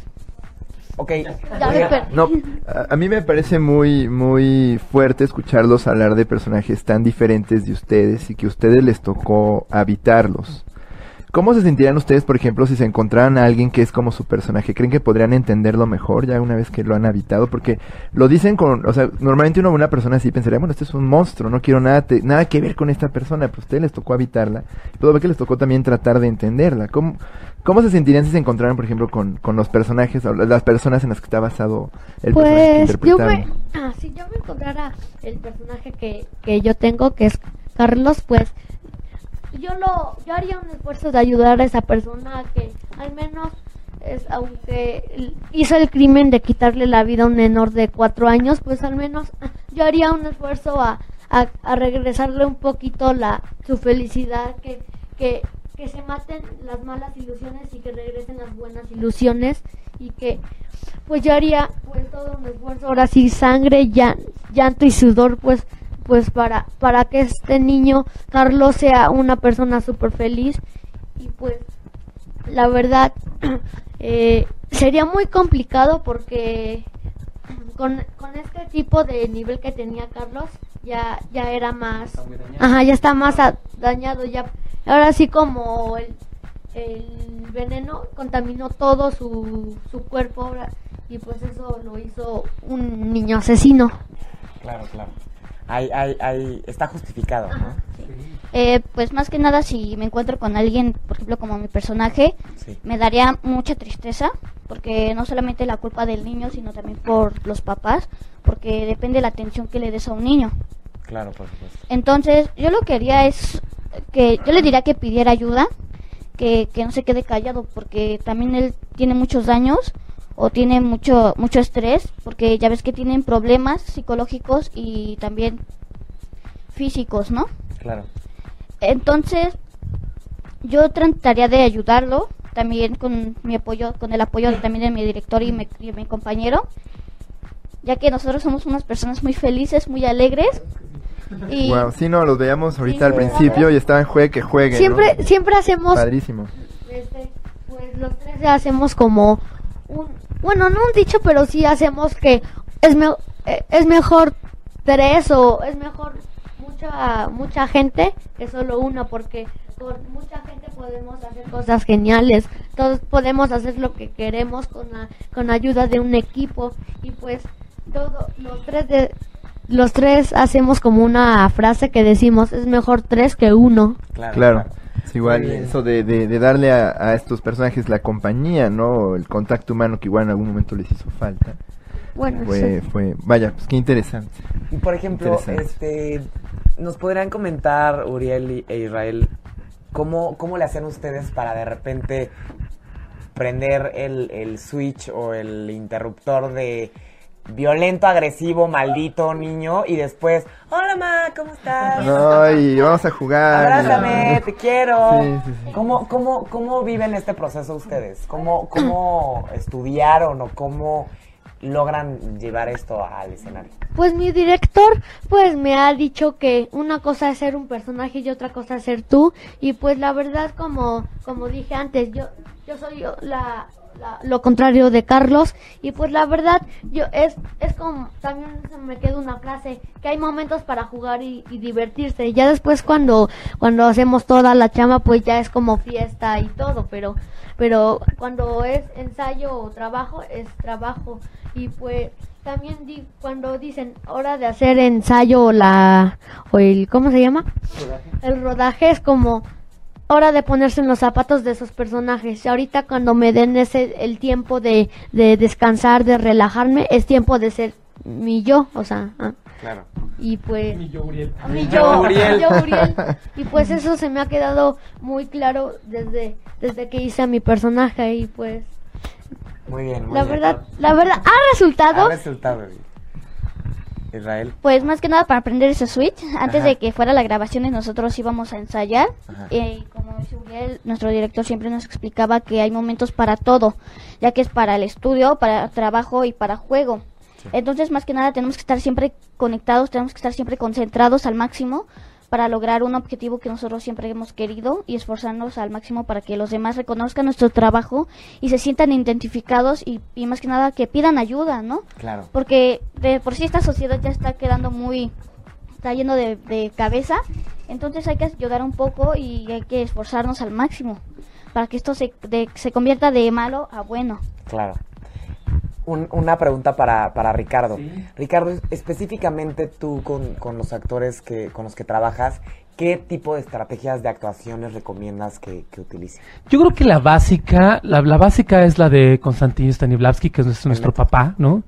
Ok. ya me perdí. No, a, a mí me parece muy, muy fuerte escucharlos hablar de personajes tan diferentes de ustedes y que a ustedes les tocó habitarlos. ¿Cómo se sentirían ustedes, por ejemplo, si se encontraran a alguien que es como su personaje? ¿Creen que podrían entenderlo mejor ya una vez que lo han habitado? Porque lo dicen con, o sea, normalmente uno una persona así pensaría, bueno, este es un monstruo, no quiero nada, te- nada que ver con esta persona, pero a ustedes les tocó habitarla. Puedo ver que les tocó también tratar de entenderla. ¿Cómo, cómo se sentirían si se encontraran, por ejemplo, con, con los personajes, o las personas en las que está basado el personaje que Pues yo me, ah, si yo me encontrara el personaje que, que yo tengo, que es Carlos, pues yo lo, yo haría un esfuerzo de ayudar a esa persona que al menos es, aunque hizo el crimen de quitarle la vida a un menor de cuatro años, pues al menos ah, yo haría un esfuerzo a, a, a regresarle un poquito la su felicidad, que, que, que se maten las malas ilusiones y que regresen las buenas ilusiones y que pues yo haría pues todo un esfuerzo. Ahora sí sangre llan- llanto y sudor pues pues para para que este niño Carlos sea una persona súper feliz y pues la verdad *clears throat* eh, sería muy complicado porque con, con este tipo de nivel que tenía Carlos ya ya era más ajá ya está más a- dañado ya ahora sí como el el veneno contaminó todo su, su cuerpo ahora, y pues eso lo hizo un niño asesino. Claro, claro. Hay, hay, hay, está justificado, ¿no? Eh, pues más que nada si me encuentro con alguien, por ejemplo como mi personaje, Sí. me daría mucha tristeza, porque no solamente la culpa del niño, sino también por los papás, porque depende la atención que le des a un niño. Claro, por supuesto. Entonces, yo lo que haría es que yo le diría que pidiera ayuda, que, que no se quede callado, porque también él tiene muchos daños o tiene mucho mucho estrés, porque ya ves que tienen problemas psicológicos y también físicos, ¿no? Claro. Entonces, yo trataría de ayudarlo, también con mi apoyo, con el apoyo también de mi director y mi, y mi compañero, ya que nosotros somos unas personas muy felices, muy alegres. Y Wow, sí, no, los veíamos ahorita al principio y estaban juegue que juegue. ¿no? Siempre siempre hacemos Padrísimo. este, pues los tres hacemos como un bueno, no un dicho, pero sí hacemos que es me- eh, es mejor tres o es mejor mucha mucha gente que solo uno porque con mucha gente podemos hacer cosas geniales. Todos podemos hacer lo que queremos con la con ayuda de un equipo y pues todo los tres de los tres hacemos como una frase que decimos es mejor tres que uno. Claro. Claro. Es igual Muy eso de, de, de darle a, a estos personajes la compañía, ¿no? El contacto humano que igual en algún momento les hizo falta. Bueno, Fue, sí. fue, vaya, pues qué interesante. Y por ejemplo, este, nos podrían comentar Uriel e Israel cómo, cómo le hacen ustedes para de repente prender el, el switch o el interruptor de violento, agresivo, maldito niño y después, hola ma, ¿cómo estás? Ay, vamos a jugar. Abrázame, te quiero. Sí, sí, sí. ¿Cómo, cómo, ¿Cómo viven este proceso ustedes? ¿Cómo, ¿Cómo estudiaron o cómo logran llevar esto al escenario? Pues mi director pues me ha dicho que una cosa es ser un personaje y otra cosa es ser tú y pues la verdad como como dije antes yo yo soy la, lo contrario de Carlos. Y pues la verdad yo es es como también se me queda una frase que hay momentos para jugar y, y divertirse. Ya después cuando cuando hacemos toda la chama pues ya es como fiesta y todo pero pero cuando es ensayo o trabajo es trabajo. Y pues también di, cuando dicen hora de hacer ensayo o la o el cómo se llama el rodaje es como hora de ponerse en los zapatos de esos personajes. Y ahorita cuando me den ese el tiempo de, de descansar, de relajarme, es tiempo de ser mi yo, o sea, ah. Claro. y pues Mi yo, Uriel. mi yo, yo, Uriel. mi yo, Uriel. *laughs* Y pues eso se me ha quedado muy claro desde desde que hice a mi personaje y pues Muy bien, muy la bien. verdad, la verdad ha resultado Ha resultado. Israel. Pues más que nada para aprender ese switch, antes Ajá. de que fuera la grabación y nosotros íbamos a ensayar, Ajá. eh, y como dice Uriel, nuestro director siempre nos explicaba que hay momentos para todo, ya que es para el estudio, para trabajo y para juego. Entonces, más que nada, tenemos que estar siempre conectados, tenemos que estar siempre concentrados al máximo para lograr un objetivo que nosotros siempre hemos querido y esforzarnos al máximo para que los demás reconozcan nuestro trabajo y se sientan identificados y, y más que nada que pidan ayuda, ¿no? Claro. porque de por sí esta sociedad ya está quedando muy está yendo de, de cabeza entonces hay que ayudar un poco y hay que esforzarnos al máximo para que esto se, de- se convierta de malo a bueno Claro. Un- una pregunta para, para Ricardo. Sí. Ricardo, específicamente tú con, con los actores que, con los que trabajas, ¿qué tipo de estrategias de actuaciones recomiendas que, que utilicen? Yo creo que la básica, la, la básica es la de Konstantin Stanislavski, que es nuestro, nuestro papá, ¿no?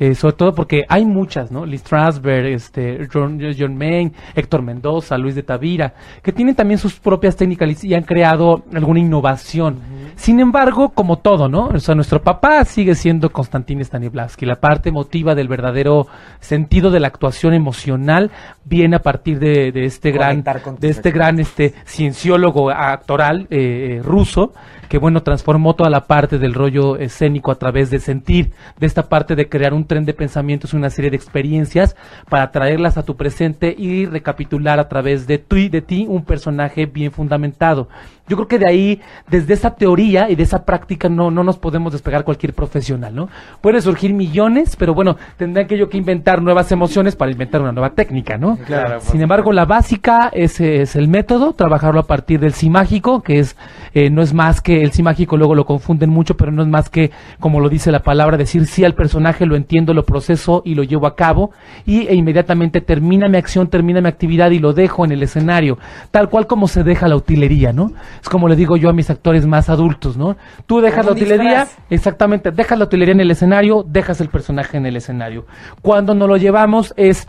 Eh, sobre todo porque hay muchas, ¿no? Lee Strasberg, este, John, John Main, Héctor Mendoza, Luis de Tavira, que tienen también sus propias técnicas y han creado alguna innovación. Sin embargo, como todo, ¿no? O sea, nuestro papá sigue siendo Konstantin Stanislavski. La parte emotiva del verdadero sentido de la actuación emocional viene a partir de, de este gran, Conectar de este gran este cienciólogo actoral eh, eh, ruso que bueno transformó toda la parte del rollo escénico a través de sentir de esta parte de crear un tren de pensamientos una serie de experiencias para traerlas a tu presente y recapitular a través de ti de ti un personaje bien fundamentado yo creo que de ahí desde esa teoría y de esa práctica no no nos podemos despegar cualquier profesional no puede surgir millones pero bueno tendrán que yo que inventar nuevas emociones para inventar una nueva técnica no Claro, sin embargo, la básica es, es el método, trabajarlo a partir del sí mágico, que es eh, no es más que el sí mágico, luego lo confunden mucho, pero no es más que, como lo dice la palabra, decir sí al personaje, lo entiendo, lo proceso y lo llevo a cabo, y e inmediatamente termina mi acción, termina mi actividad y lo dejo en el escenario, tal cual como se deja la utilería, ¿no? Es como le digo yo a mis actores más adultos, ¿no? Tú dejas Como la utilería, disfraz. exactamente, dejas la utilería en el escenario, dejas el personaje en el escenario. Cuando nos lo llevamos es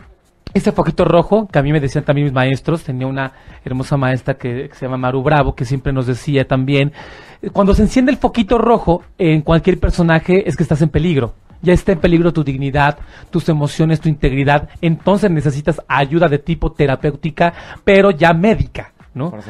ese foquito rojo, que a mí me decían también mis maestros, tenía una hermosa maestra que, que se llama Maru Bravo, que siempre nos decía también, cuando se enciende el foquito rojo en cualquier personaje es que estás en peligro. Ya está en peligro tu dignidad, tus emociones, tu integridad. Entonces necesitas ayuda de tipo terapéutica, pero ya médica.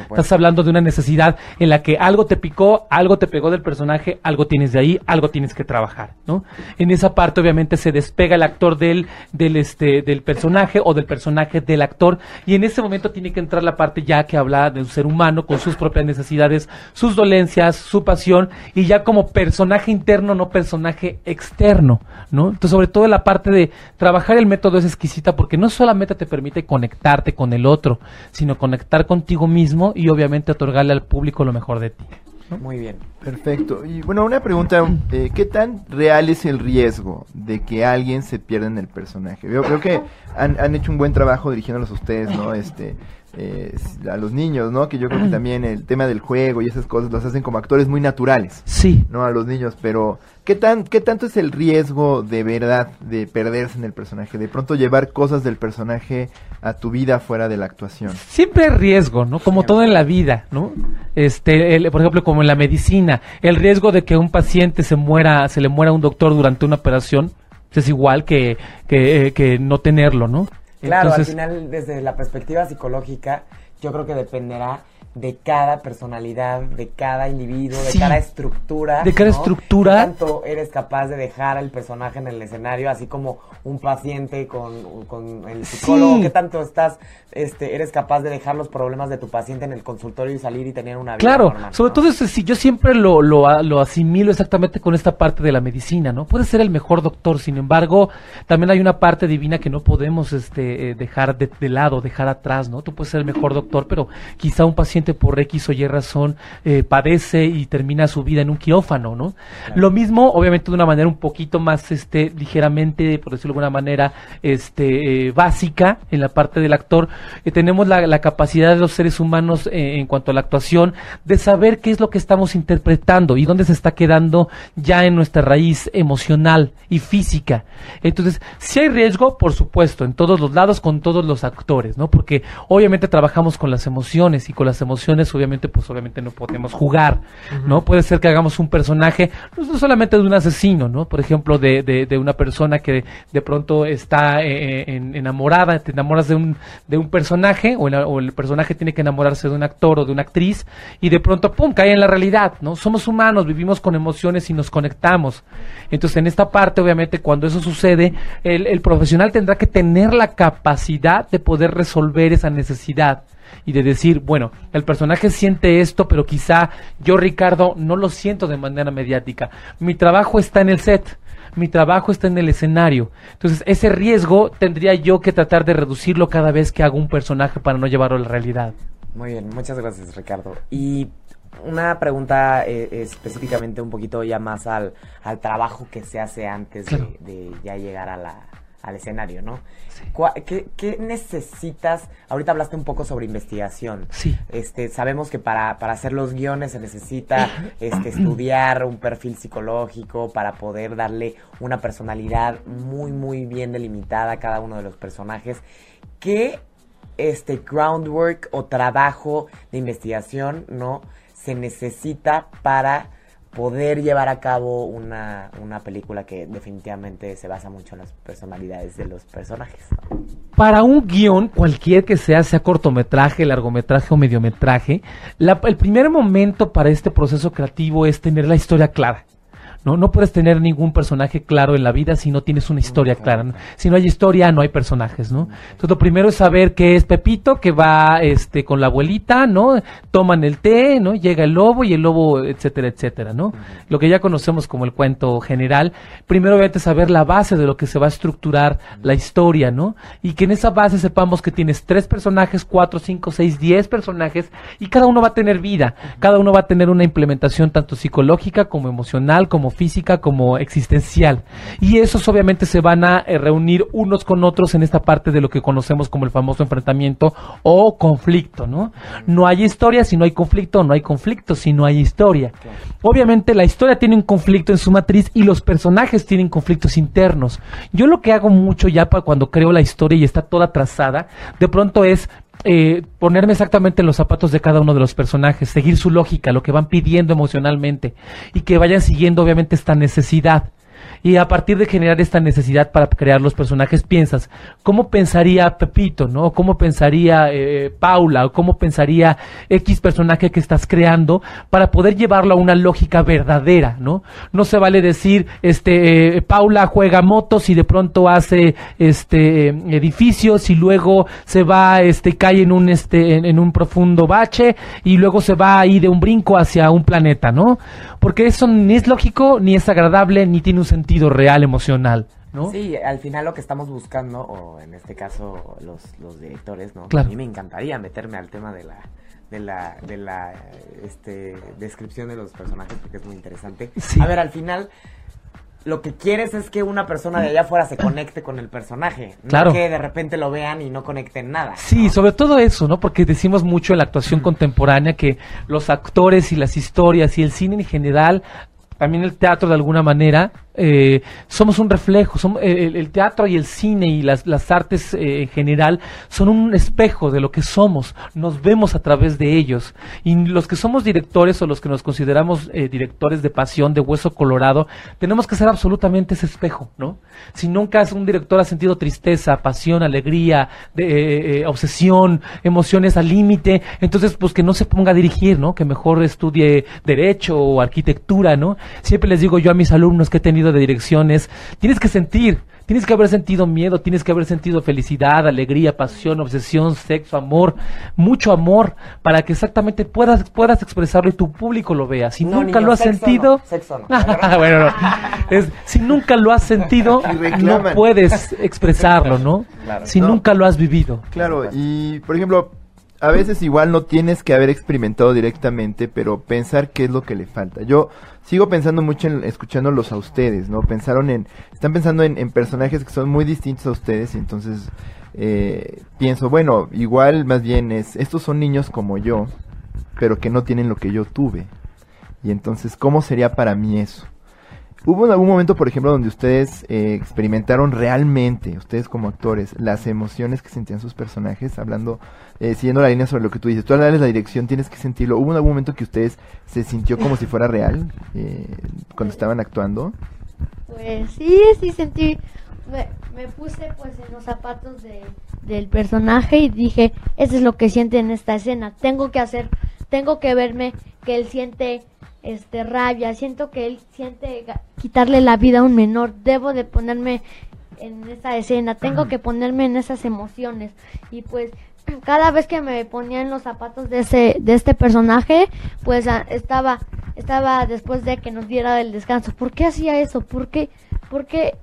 Estás hablando de una necesidad en la que algo te picó, algo te pegó del personaje, algo tienes de ahí, algo tienes que trabajar, ¿no? En esa parte obviamente se despega el actor del, del este, del personaje o del personaje del actor y en ese momento tiene que entrar la parte ya que habla de un ser humano con sus propias necesidades, sus dolencias, su pasión y ya como personaje interno, no personaje externo, ¿no? Entonces sobre todo la parte de trabajar el método es exquisita porque no solamente te permite conectarte con el otro, sino conectar contigo mismo y obviamente otorgarle al público lo mejor de ti. Muy bien. Perfecto. Y bueno, una pregunta, eh, ¿qué tan real es el riesgo de que alguien se pierda en el personaje? Veo, creo que han, han hecho un buen trabajo dirigiéndolos a ustedes, ¿no? Este, eh, a los niños, ¿no? Que yo creo que también el tema del juego y esas cosas los hacen como actores muy naturales, Sí, ¿no? A los niños, pero ¿qué, tan, ¿qué tanto es el riesgo de verdad de perderse en el personaje? De pronto llevar cosas del personaje a tu vida fuera de la actuación. siempre hay riesgo, ¿no? Como todo en la vida, ¿no? Este, el- por ejemplo, como en la medicina, el riesgo de que un paciente se muera, se le muera a un doctor durante una operación es igual que, que, eh, que no tenerlo, ¿no? Claro, Entonces, al final, desde la perspectiva psicológica, yo creo que dependerá de cada personalidad, de cada individuo, de cada estructura. De cada estructura. tanto eres capaz de dejar al personaje en el escenario, así como un paciente con, con el psicólogo? ¿Qué tanto estás, este, eres capaz de dejar los problemas de tu paciente en el consultorio y salir y tener una vida Claro, sobre todo eso, si yo siempre lo, lo, lo asimilo exactamente con esta parte de la medicina, ¿no? Puedes ser el mejor doctor, sin embargo, también hay una parte divina que no podemos este, eh, dejar de, de lado, dejar atrás, ¿no? Tú puedes ser el mejor doctor, pero quizá un paciente por X o Y razón eh, padece y termina su vida en un quirófano, ¿no? Lo mismo, obviamente, de una manera un poquito más, este, ligeramente, por decirlo de alguna manera, este, eh, básica en la parte del actor, eh, tenemos la, la, capacidad de los seres humanos en cuanto a la actuación de saber qué es lo que estamos interpretando y dónde se está quedando ya en nuestra raíz emocional y física. Entonces, si hay riesgo, por supuesto, en todos los lados, con todos los actores, ¿no? Porque obviamente trabajamos con las emociones y con las emociones emociones, obviamente, pues obviamente no podemos jugar, ¿no? Puede ser que hagamos un personaje, pues, no solamente de un asesino, ¿no? Por ejemplo, de, de, una persona que de pronto está eh, eh, enamorada, te enamoras de un, de un personaje, o, o, el personaje tiene que enamorarse de un actor o de una actriz, y de pronto, ¡pum!, cae en la realidad, ¿no? Somos humanos, vivimos con emociones y nos conectamos. Entonces, en esta parte, obviamente, cuando eso sucede, el, el profesional tendrá que tener la capacidad de poder resolver esa necesidad y de decir, bueno, el personaje siente esto, pero quizá yo, Ricardo, no lo siento de manera mediática. Mi trabajo está en el set, mi trabajo está en el escenario. Entonces, ese riesgo tendría yo que tratar de reducirlo cada vez que hago un personaje para no llevarlo a la realidad. Muy bien, muchas gracias, Ricardo. Y una pregunta eh, específicamente un poquito ya más al, al trabajo que se hace antes de, de ya llegar a la, al escenario, ¿no? ¿Qué, necesitas? Ahorita hablaste un poco sobre investigación. Sí. Este, sabemos que para, para hacer los guiones se necesita *clears throat* este, estudiar un perfil psicológico para poder darle una personalidad muy, muy bien delimitada a cada uno de los personajes. ¿Qué este, groundwork o trabajo de investigación, no? Se necesita para poder llevar a cabo una, una película que definitivamente se basa mucho en las personalidades de los personajes. Para un guion, cualquier que sea, sea cortometraje, largometraje o mediometraje, el primer momento para este proceso creativo es tener la historia clara. ¿No? No puedes tener ningún personaje claro en la vida si no tienes una historia clara. Si no hay historia, no hay personajes, ¿no? Entonces lo primero es saber qué es Pepito, que va este con la abuelita, ¿no? Toman el té, ¿no? Llega el lobo y el lobo, etcétera, etcétera, ¿no? Lo que ya conocemos como el cuento general. Primero obviamente saber la base de lo que se va a estructurar la historia, ¿no? Y que en esa base sepamos que tienes tres personajes, cuatro, cinco, seis, diez personajes y cada uno va a tener vida, cada uno va a tener una implementación tanto psicológica como emocional, como física como existencial. Y esos obviamente se van a eh, reunir unos con otros en esta parte de lo que conocemos como el famoso enfrentamiento o conflicto, ¿no? No hay historia si no hay conflicto, no hay conflicto si no hay historia. Obviamente la historia tiene un conflicto en su matriz y los personajes tienen conflictos internos. Yo lo que hago mucho ya para cuando creo la historia y está toda trazada, de pronto es eh, ponerme exactamente en los zapatos de cada uno de los personajes, seguir su lógica, lo que van pidiendo emocionalmente y que vayan siguiendo obviamente esta necesidad y a partir de generar esta necesidad para crear los personajes piensas, ¿cómo pensaría Pepito, no? ¿Cómo pensaría eh, Paula o cómo pensaría X personaje que estás creando para poder llevarlo a una lógica verdadera, ¿no? No se vale decir, este, eh, Paula juega motos y de pronto hace, este, edificios y luego se va, este, cae en un, este, en, en un profundo bache y luego se va ahí de un brinco hacia un planeta, ¿no? Porque eso ni es lógico, ni es agradable, ni tiene un sentido real, emocional. ¿No? Sí, al final lo que estamos buscando, o en este caso los, los directores, ¿no? Claro. A mí me encantaría meterme al tema de la, de la, de la este, descripción de los personajes porque es muy interesante. A ver, al final lo que quieres es que una persona de allá afuera se conecte con el personaje, claro. que de repente lo vean y no conecten nada. Sí, sobre todo eso, ¿no? Porque decimos mucho en la actuación contemporánea que los actores y las historias y el cine en general, también el teatro de alguna manera, eh, somos un reflejo, eh, el, teatro y el cine y las, artes eh, en general son un espejo de lo que somos, nos vemos a través de ellos. Y los que somos directores o los que nos consideramos directores de pasión, de hueso colorado, tenemos que ser absolutamente ese espejo, ¿no? Si nunca un director ha sentido tristeza, pasión, alegría, de, obsesión, emociones al límite, entonces pues que no se ponga a dirigir, ¿no? Que mejor estudie derecho o arquitectura, ¿no? Siempre les digo yo a mis alumnos que he tenido de direcciones, tienes que sentir, tienes que haber sentido miedo, tienes que haber sentido felicidad, alegría, pasión, obsesión, sexo, amor, mucho amor, para que exactamente puedas, puedas expresarlo y tu público lo vea. Si nunca lo has sentido, *laughs* bueno, si nunca lo has sentido, no puedes expresarlo, ¿no? Si nunca lo has vivido. Claro, y por ejemplo, a veces igual no tienes que haber experimentado directamente, pero pensar qué es lo que le falta. Yo sigo pensando mucho en escuchándolos a ustedes, ¿no? Pensaron en, están pensando en, personajes que son muy distintos a ustedes y entonces eh, pienso, bueno, igual más bien es, estos son niños como yo, pero que no tienen lo que yo tuve. Y entonces, ¿cómo sería para mí eso? ¿Hubo algún momento, por ejemplo, donde ustedes eh, experimentaron realmente, ustedes como actores, las emociones que sentían sus personajes? Hablando, eh, siguiendo la línea sobre lo que tú dices, tú al darles la dirección tienes que sentirlo. ¿Hubo algún momento que ustedes se sintió como si fuera real eh, cuando estaban actuando? Pues sí, sí sentí, me, puse pues en los zapatos de, del personaje y dije, eso es lo que siente en esta escena, tengo que hacer, tengo que verme que él siente este rabia, siento que él siente quitarle la vida a un menor, debo de ponerme en esa escena, tengo que ponerme en esas emociones y pues *clears throat* cada vez que me ponía en los zapatos de ese de este personaje, pues ah, estaba estaba después de que nos diera el descanso. ¿Por qué hacía eso? ¿Por qué por qué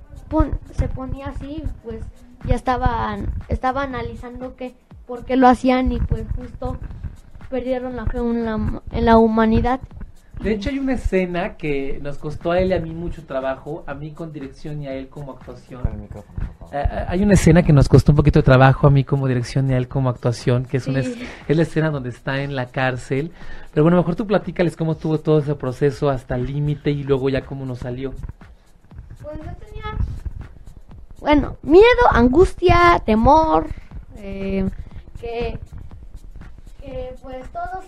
se ponía así? Pues ya estaba estaba analizando que por qué lo hacían y pues justo perdieron la fe en la, en la humanidad de hecho, hay una escena que nos costó a él y a mí mucho trabajo, a mí con dirección y a él como actuación. Eh, eh, hay una escena que nos costó un poquito de trabajo a mí como dirección y a él como actuación, que es, una, es la escena donde está en la cárcel. Pero bueno, mejor tú platícales cómo estuvo todo ese proceso hasta el límite y luego ya cómo nos salió. Pues yo tenía, bueno, miedo, angustia, temor, eh, que que pues todo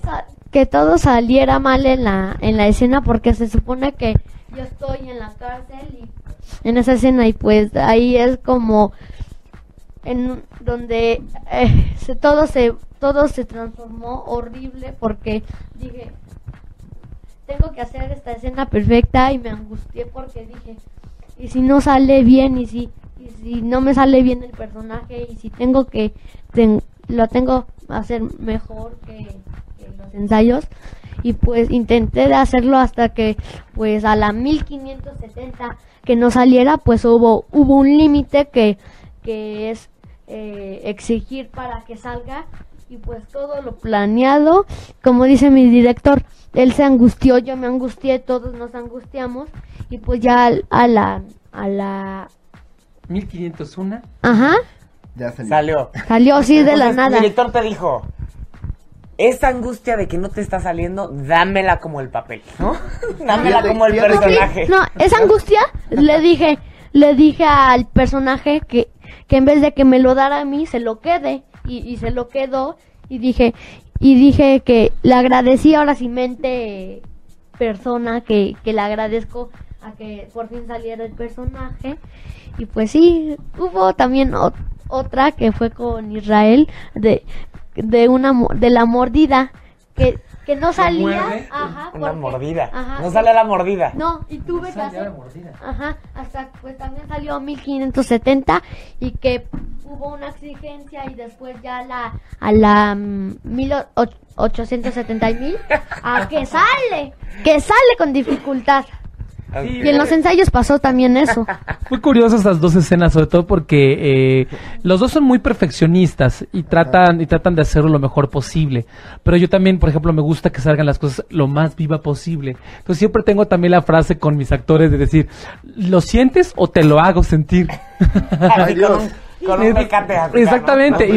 que todo saliera mal en la en la escena porque se supone que yo estoy en la cárcel y en esa escena y pues ahí es como en donde eh, se, todo se todo se transformó horrible porque dije tengo que hacer esta escena perfecta y me angustié porque dije y si no sale bien y si y si no me sale bien el personaje y si tengo que lo tengo hacer mejor que, los ensayos. Y pues intenté hacerlo hasta que pues a la 1570 que no saliera pues hubo hubo un límite que que es eh, exigir para que salga. Y pues todo lo planeado. Como dice mi director él se angustió yo me angustié todos nos angustiamos. Y pues ya a la a la 1501 ajá ya salió. Salió. así de la nada. El director te dijo, esa angustia de que no te está saliendo, dámela como el papel, ¿no? *laughs* dámela como el personaje. No, esa angustia le dije, le dije al personaje que, que en vez de que me lo dara a mí, se lo quede. Y, y se lo quedó. Y dije, y dije que le agradecí ahora sí mente persona que, que le agradezco a que por fin saliera el personaje. Y pues sí, hubo también otra que fue con Israel de, de una de la mordida que que no salía ajá, una mordida. No sale la mordida. no y tuve que hacer ajá hasta pues también salió 1570 y que hubo una exigencia y después ya la a la 1870 mm, mil a que *laughs* sale que sale con dificultad y en los ensayos pasó también eso. *laughs* Muy curioso estas dos escenas, sobre todo porque eh, los dos son muy perfeccionistas y tratan y tratan de hacerlo lo mejor posible. Pero yo también, por ejemplo, me gusta que salgan las cosas lo más viva posible. Entonces siempre tengo también la frase con mis actores de decir, ¿lo sientes o te lo hago sentir? *laughs* Ay, Dios. Con un Exactamente.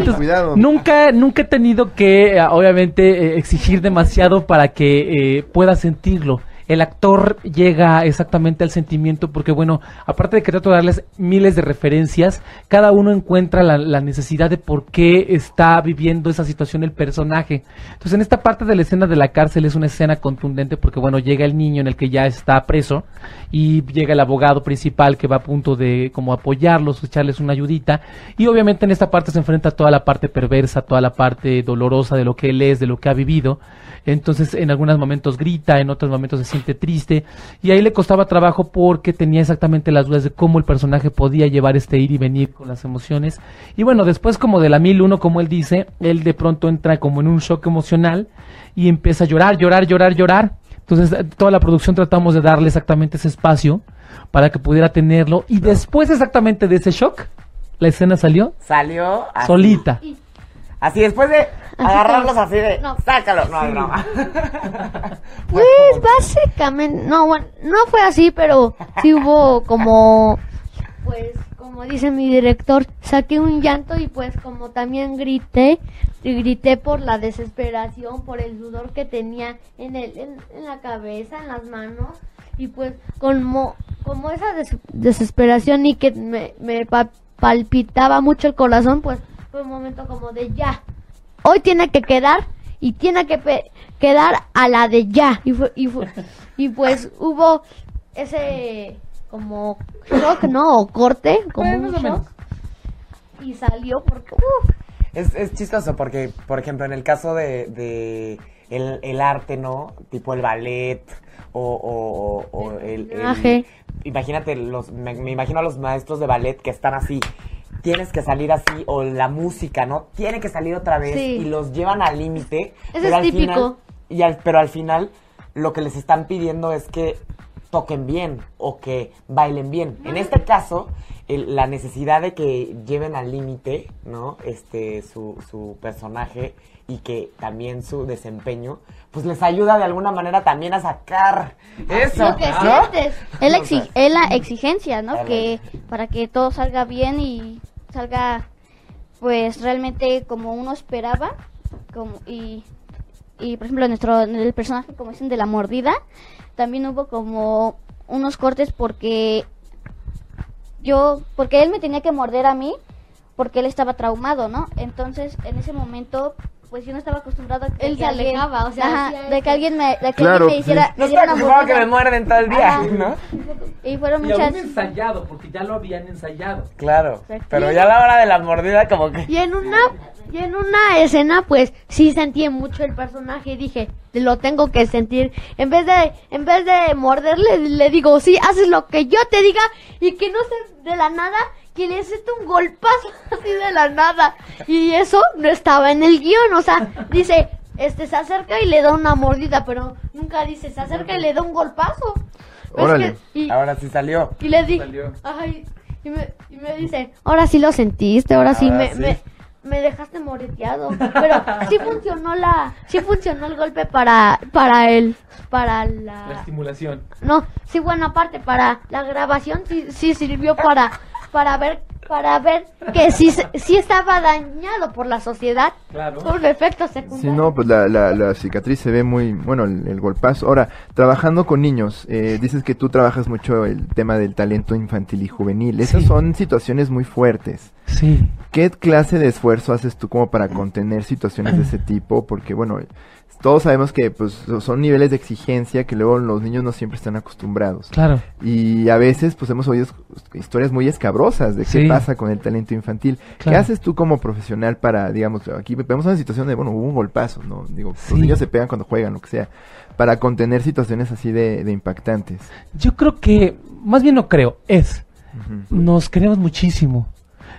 nunca, nunca he tenido que, eh, obviamente, eh, exigir demasiado para que pueda sentirlo el actor llega exactamente al sentimiento porque bueno, aparte de que trato de darles miles de referencias, cada uno encuentra la, la, necesidad de por qué está viviendo esa situación el personaje. Entonces en esta parte de la escena de la cárcel es una escena contundente porque bueno, llega el niño en el que ya está preso y llega el abogado principal que va a punto de como apoyarlos, echarles una ayudita y obviamente en esta parte se enfrenta toda la parte perversa, toda la parte dolorosa de lo que él es, de lo que ha vivido entonces en algunos momentos grita, en otros momentos se siente triste. Y ahí le costaba trabajo porque tenía exactamente las dudas de cómo el personaje podía llevar este ir y venir con las emociones. Y bueno, después como de la mil uno, como él dice, él de pronto entra como en un shock emocional y empieza a llorar, llorar, llorar, llorar. Entonces toda la producción tratamos de darle exactamente ese espacio para que pudiera tenerlo. Y después exactamente de ese shock la escena salió salió solita. Así después de agarrarlos así de, no. sácalo, no, no. *laughs* pues básicamente, no, bueno, no fue así, pero sí hubo como, pues, como dice mi director, saqué un llanto y pues como también grité, y grité por la desesperación, por el sudor que tenía en, el, en, la cabeza, en las manos, y pues como, como esa desesperación y que me, me palpitaba mucho el corazón, pues fue un momento como de ya. Hoy tiene que quedar y tiene que quedar a la de ya. Y, y, *laughs* y pues hubo ese como shock, ¿no? O corte, como un shock. Y salió porque... Es, es chistoso porque, por ejemplo, en el caso de, de el, el arte, ¿no? Tipo el ballet o, o, el, el, Imagínate, los, me, me imagino a los maestros de ballet que están así tienes que salir así, o la música, ¿no? Tiene que salir otra vez y los llevan al límite. Eso es típico. y al, pero al final lo que les están pidiendo es que toquen bien o que bailen bien. En este caso, la necesidad de que lleven al límite, ¿no? Este, su, su personaje y que también su desempeño, pues les ayuda de alguna manera también a sacar eso. Lo que sientes. Es la, exigencia, ¿no? Que para que todo salga bien y salga pues realmente como uno esperaba como y, y por ejemplo nuestro el personaje como dicen de la mordida también hubo como unos cortes porque yo porque él me tenía que morder a mí porque él estaba traumado no entonces en ese momento pues yo no estaba acostumbrado a que él se alejaba, o sea, de que alguien me, de que alguien me hiciera, no estaba acostumbrado que me muerden todo el día, ¿no? Y fueron y muchas ensayado porque ya lo habían ensayado. Claro, pero ya a la hora de la mordida como que Y en una y en una escena pues sí sentí mucho el personaje y dije, lo tengo que sentir. En vez de en vez de morderle le digo, "Sí, haces lo que yo te diga" y que no se de la nada que le hace un golpazo *laughs* así de la nada. Y eso no estaba en el guion, o sea, dice, este se acerca y le da una mordida, pero nunca dice, se acerca y le da un golpazo. Órale. y, ahora sí salió. Y le di, ay, y me, y me dice, ahora sí lo sentiste, ahora, sí, me, me, me dejaste moreteado. Pero sí funcionó la, sí funcionó el golpe para, para el, para la... La estimulación. No, sí, bueno, aparte para la grabación sí, sí sirvió para para ver para ver que si, si estaba dañado por la sociedad claro. por efectos secundarios. Sí, no, pues la, la, cicatriz se ve muy, bueno, el, golpazo. Ahora, trabajando con niños, eh, dices que tú trabajas mucho el tema del talento infantil y juvenil. Esas son situaciones muy fuertes. Sí. ¿Qué clase de esfuerzo haces tú como para contener situaciones de ese tipo? Porque, bueno, todos sabemos que pues son niveles de exigencia que luego los niños no siempre están acostumbrados. Claro. Y a veces pues hemos oído historias muy escabrosas de qué pasa con el talento infantil. ¿Qué haces tú como profesional para, digamos, aquí vemos una situación de, bueno, hubo un golpazo, ¿no? Digo, los niños se pegan cuando juegan, lo que sea, para contener situaciones así de, impactantes. Yo creo que, más bien no creo, es, nos queremos muchísimo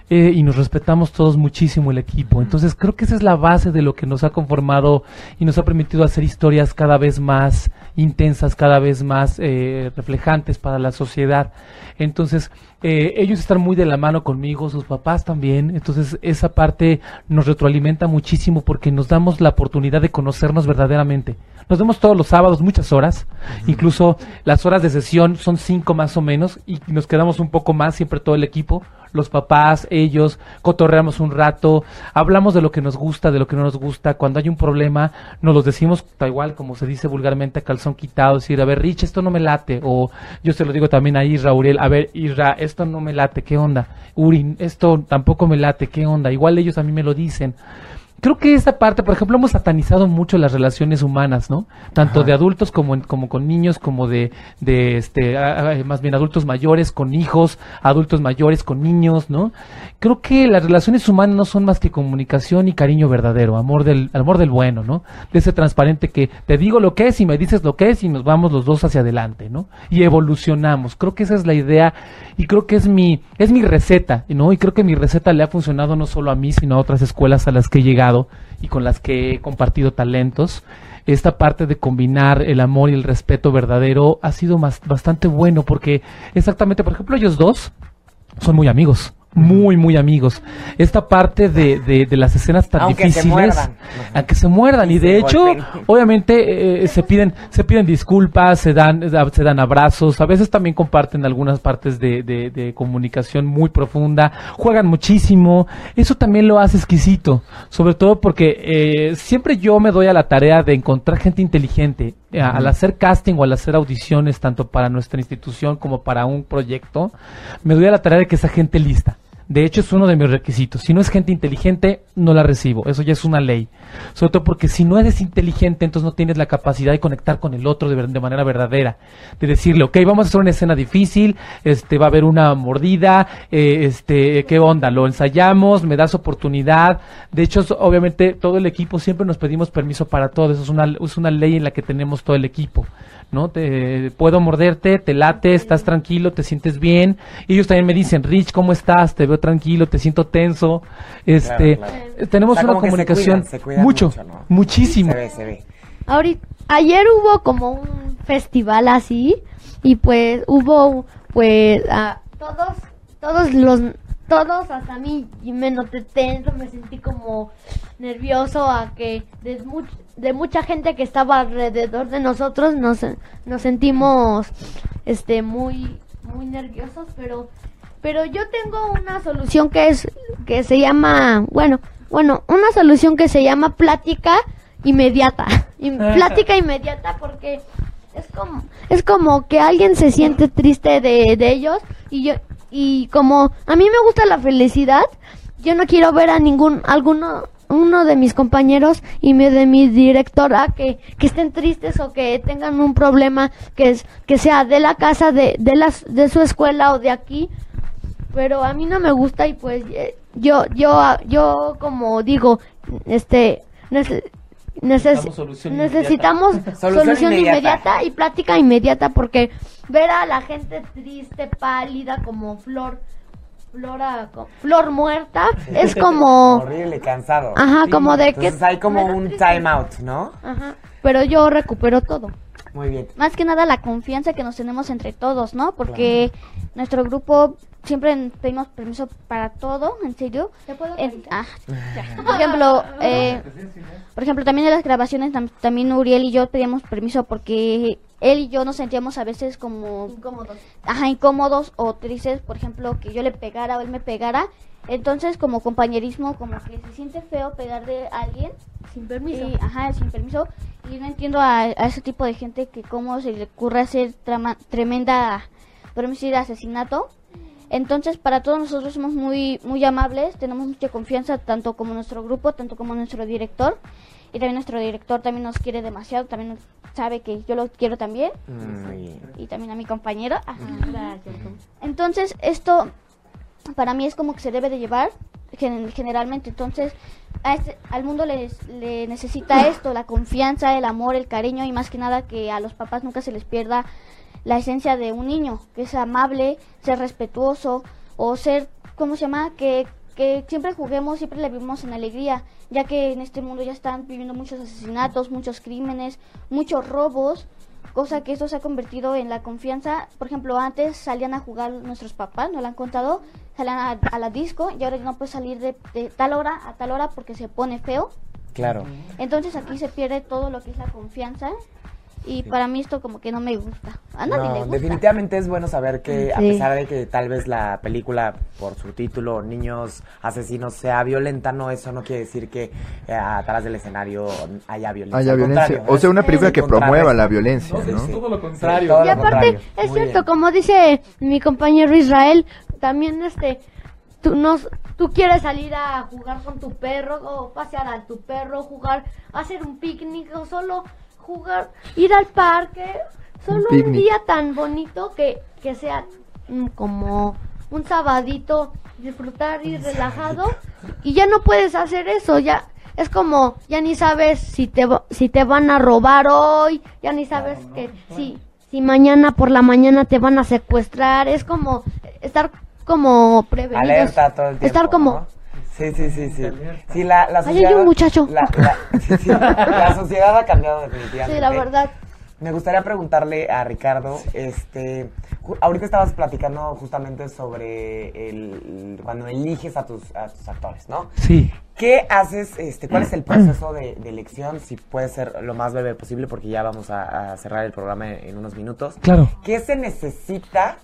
eh, y nos respetamos todos muchísimo el equipo. Entonces creo que esa es la base de lo que nos ha conformado y nos ha permitido hacer historias cada vez más intensas, cada vez más eh, reflejantes para la sociedad. Entonces eh, ellos están muy de la mano conmigo, sus papás también. Entonces esa parte nos retroalimenta muchísimo porque nos damos la oportunidad de conocernos verdaderamente. Nos vemos todos los sábados muchas horas, incluso las horas de sesión son cinco más o menos y nos quedamos un poco más siempre todo el equipo los papás, ellos, cotorreamos un rato, hablamos de lo que nos gusta, de lo que no nos gusta, cuando hay un problema, nos los decimos tal igual, como se dice vulgarmente, a calzón quitado, decir, a ver, Rich, esto no me late, o yo se lo digo también a Isra, Uriel, a ver, Isra, esto no me late, ¿qué onda? Uri, esto tampoco me late, ¿qué onda? Igual ellos a mí me lo dicen creo que esta parte, por ejemplo, hemos satanizado mucho las relaciones humanas, ¿no? Tanto de adultos como, como con niños, como de, de este, más bien adultos mayores con hijos, adultos mayores con niños, ¿no? Creo que las relaciones humanas no son más que comunicación y cariño verdadero, amor del, amor del bueno, ¿no? De ese transparente que te digo lo que es y me dices lo que es y nos vamos los dos hacia adelante, ¿no? Y evolucionamos. Creo que esa es la idea y creo que es mi, es mi receta, ¿no? Y creo que mi receta le ha funcionado no solo a mí, sino a otras escuelas a las que he llegado y con las que he compartido talentos. Esta parte de combinar el amor y el respeto verdadero ha sido más, bastante bueno porque exactamente, por ejemplo, ellos dos son muy amigos muy, muy amigos. Esta parte de, de, las escenas tan aunque difíciles, se aunque se muerdan, y, de hecho, obviamente eh, se piden, se piden disculpas, se dan, se dan abrazos, a veces también comparten algunas partes de, de, de comunicación muy profunda, juegan muchísimo, eso también lo hace exquisito, sobre todo porque eh, siempre yo me doy a la tarea de encontrar gente inteligente, eh, al hacer casting o al hacer audiciones, tanto para nuestra institución como para un proyecto, me doy a la tarea de que esa gente lista. De hecho, es uno de mis requisitos. Si no es gente inteligente, no la recibo. Eso ya es una ley. Sobre todo porque si no eres inteligente, entonces no tienes la capacidad de conectar con el otro de, de, manera verdadera. De decirle, ok, vamos a hacer una escena difícil, este, va a haber una mordida, eh, este, ¿qué onda? Lo ensayamos, me das oportunidad. De hecho, obviamente, todo el equipo siempre nos pedimos permiso para todo. Eso es una, es una ley en la que tenemos todo el equipo. ¿No? Te, puedo morderte, te late, estás tranquilo, te sientes bien. Y ellos también me dicen, Rich, ¿cómo estás? Te veo tranquilo, te siento tenso. Este, tenemos una comunicación mucho, muchísimo. Ahorita, ayer hubo como un festival así y pues hubo pues a todos todos los todos hasta mí y me noté tenso, me sentí como nervioso a que de, de mucha gente que estaba alrededor de nosotros nos, nos sentimos este muy muy nerviosos, pero pero yo tengo una solución que es que se llama, bueno, bueno, una solución que se llama plática inmediata. *laughs* plática inmediata porque es como es como que alguien se siente triste de, de ellos y yo y como a mí me gusta la felicidad, yo no quiero ver a ningún alguno uno de mis compañeros y de mi directora que, que estén tristes o que tengan un problema que es que sea de la casa de de las de su escuela o de aquí pero a mí no me gusta y pues yo yo yo como digo este necesitamos solución, *laughs* inmediata. y plática inmediata porque ver a la gente triste, pálida, como flor, flora, flor muerta, *laughs* es como... Horrible, cansado. Ajá, como de que... hay como un time out, ¿no? Ajá, pero yo recupero todo. Muy bien. Más que nada la confianza que nos tenemos entre todos, ¿no? Porque nuestro grupo siempre pedimos permiso para todo, en serio. Ah, *laughs* por ejemplo, eh, *laughs* por ejemplo, también en las grabaciones, también Uriel y yo pedíamos permiso porque él y yo nos sentíamos a veces como incómodos, ajá, incómodos o tristes, por ejemplo, que yo le pegara o él me pegara. Entonces, como compañerismo, como que se siente feo pegar de alguien sin permiso. Y, ajá, sin permiso. Y no entiendo a, ese tipo de gente que cómo se le ocurre hacer tremenda, podemos decir, asesinato entonces, para todos nosotros somos muy, muy amables, tenemos mucha confianza, tanto como nuestro grupo, tanto como nuestro director. Y también nuestro director también nos quiere demasiado, también sabe que yo lo quiero también. Mm, y también a mi compañero. Entonces, esto para mí es como que se debe de llevar generalmente. Entonces, a este, al mundo le necesita *laughs* esto, la confianza, el amor, el cariño y más que nada que a los papás nunca se les pierda la esencia de un niño, que es amable, ser respetuoso o ser, ¿cómo se llama? Que, que siempre juguemos, siempre le vivimos en alegría, ya que en este mundo ya están viviendo muchos asesinatos, muchos crímenes, muchos robos, cosa que esto se ha convertido en la confianza. Por ejemplo, antes salían a jugar nuestros papás, nos lo han contado, salían a, la disco y ahora ya no puedes salir de, de tal hora a tal hora porque se pone feo. Claro. Entonces aquí se pierde todo lo que es la confianza y para mí esto como que no me gusta. A nadie No, le gusta. definitivamente es bueno saber que a pesar de que tal vez la película por su título Niños asesinos sea violenta, no eso no quiere decir que eh, atrás del escenario haya violencia. Haya violencia. O sea, una película que promueva la violencia, No, ¿no? es todo lo Sí, contrario. todo Y lo aparte, contrario. es Muy cierto, bien. como dice mi compañero Israel, también este, tú, no, tú quieres salir a jugar con tu perro o pasear a tu perro, jugar, hacer un picnic o solo jugar, ir al parque, solo un, día tan bonito que, que sea mm, como un sabadito, disfrutar y relajado y ya no puedes hacer eso, ya es como ya ni sabes si te si te van a robar hoy, ya ni sabes que si si mañana por la mañana te van a secuestrar, es como estar como prevenidos. Alerta todo el tiempo. Estar como ¿no? Sí, sí, sí, sí. Sí, la, la Ahí hay sociedad. un muchacho. La, la- sí, sí, la sociedad ha cambiado definitivamente. Sí, la verdad. Me gustaría preguntarle a Ricardo, este, ahorita estabas platicando justamente sobre el, cuando eliges a tus, a tus actores, ¿no? Sí. ¿Qué haces, este, cuál es el proceso de, de elección? Si puede ser lo más breve posible, porque ya vamos a, a cerrar el programa en, en unos minutos. Claro. ¿Qué se necesita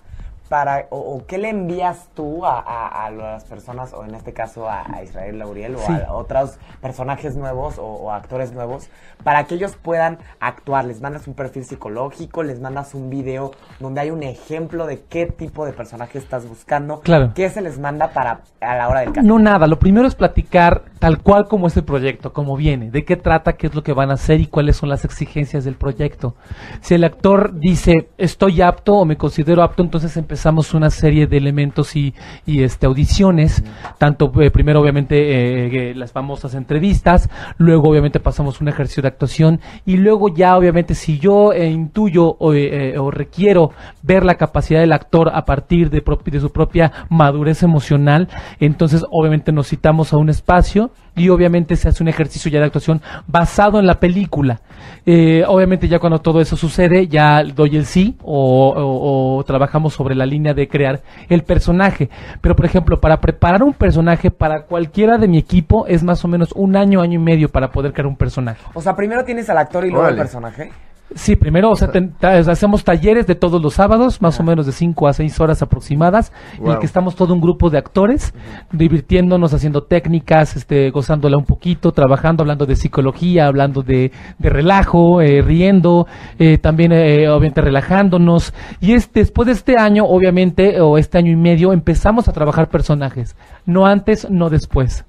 para, o, o qué le envías tú a, a- a las personas, o en este caso a, a Israel Lauriel, o Sí. a otros personajes nuevos o, o actores nuevos, para que ellos puedan actuar? ¿Les mandas un perfil psicológico? ¿Les mandas un video donde hay un ejemplo de qué tipo de personaje estás buscando? Claro. ¿Qué se les manda para a la hora del? No, nada. Lo primero es platicar tal cual como es el proyecto, como viene, de qué trata, qué es lo que van a hacer y cuáles son las exigencias del proyecto. Si el actor dice estoy apto o me considero apto, entonces empezamos una serie de elementos y, y, este audiciones, tanto eh, primero obviamente eh, eh, las famosas entrevistas, luego obviamente pasamos un ejercicio de actuación y luego ya obviamente si yo eh, intuyo o, eh, o requiero ver la capacidad del actor a partir de, de su propia madurez emocional, entonces obviamente nos citamos a un espacio y obviamente se hace un ejercicio ya de actuación basado en la película. Eh, obviamente ya cuando todo eso sucede ya doy el sí o, o- o trabajamos sobre la línea de crear el personaje. Pero por ejemplo, para preparar un personaje para cualquiera de mi equipo es más o menos un año, año y medio para poder crear un personaje. O sea, primero tienes al actor y luego al personaje. Sí, primero, o sea, ta- hacemos talleres de todos los sábados, más o menos de 5 a 6 horas aproximadas, en el Wow. que estamos todo un grupo de actores, divirtiéndonos, haciendo técnicas, este, gozándola un poquito, trabajando, hablando de psicología, hablando de, de relajo, eh, riendo, eh, también, eh, obviamente, relajándonos. Y este, después de este año, obviamente, o este año y medio, empezamos a trabajar personajes. No antes, no después.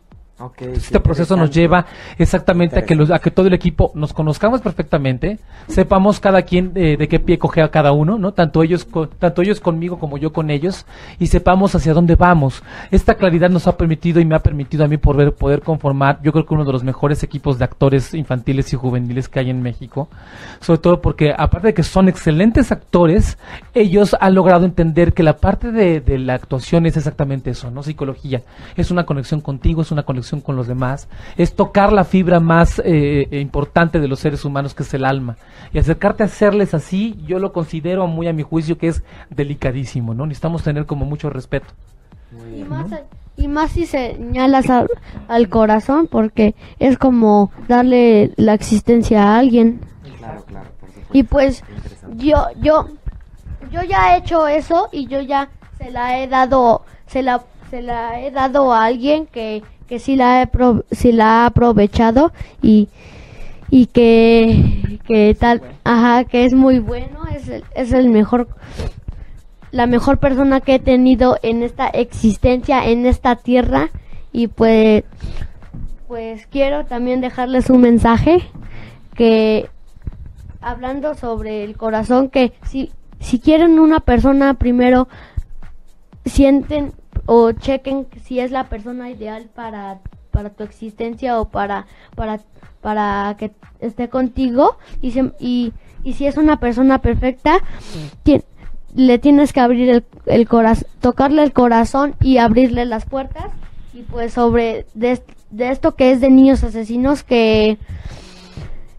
Este proceso nos lleva exactamente a que, los, a que todo el equipo nos conozcamos perfectamente, sepamos cada quien eh, de qué pie coge a cada uno, ¿no? Tanto ellos, co- tanto ellos conmigo como yo con ellos, y sepamos hacia dónde vamos. Esta claridad nos ha permitido y me ha permitido a mí poder, poder conformar, yo creo que uno de los mejores equipos de actores infantiles y juveniles que hay en México, sobre todo porque aparte de que son excelentes actores, ellos han logrado entender que la parte de, de la actuación es exactamente eso, ¿no? Psicología. Es una conexión contigo, es una conexión con los demás, es tocar la fibra más eh, eh, importante de los seres humanos, que es el alma. Y acercarte a hacerles así, yo lo considero muy a mi juicio que es delicadísimo, ¿no? Necesitamos tener como mucho respeto. Y más, y más si señalas al, al corazón, porque es como darle la existencia a alguien. Claro, claro, por supuesto. Y pues yo, yo, yo ya he hecho eso y yo ya se la he dado, se la, se la he dado a alguien que, que sí la he, pro- sí la ha aprovechado y, y que, que tal, ajá, que es muy bueno, es el, es el mejor, la mejor persona que he tenido en esta existencia, en esta tierra. Y pues, pues quiero también dejarles un mensaje que hablando sobre el corazón que si si quieren una persona primero sienten o chequen si es la persona ideal para para tu existencia o para para para que esté contigo. Y se- y, y si es una persona perfecta ti- le tienes que abrir el, el corazón tocarle el corazón y abrirle las puertas. Y pues sobre de, de esto que es de niños asesinos que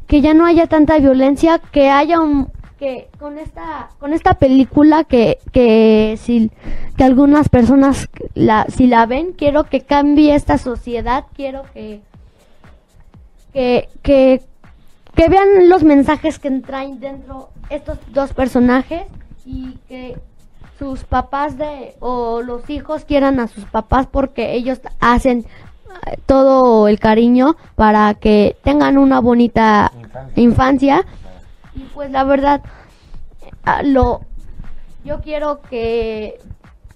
que ya no haya tanta violencia, que haya un que con esta con esta película que que si que algunas personas la si la ven, quiero que cambie esta sociedad, quiero que que que que vean los mensajes que traen dentro estos dos personajes y que sus papás de o los hijos quieran a sus papás porque ellos hacen eh, todo el cariño para que tengan una bonita Infancia. infancia y pues la verdad lo yo quiero que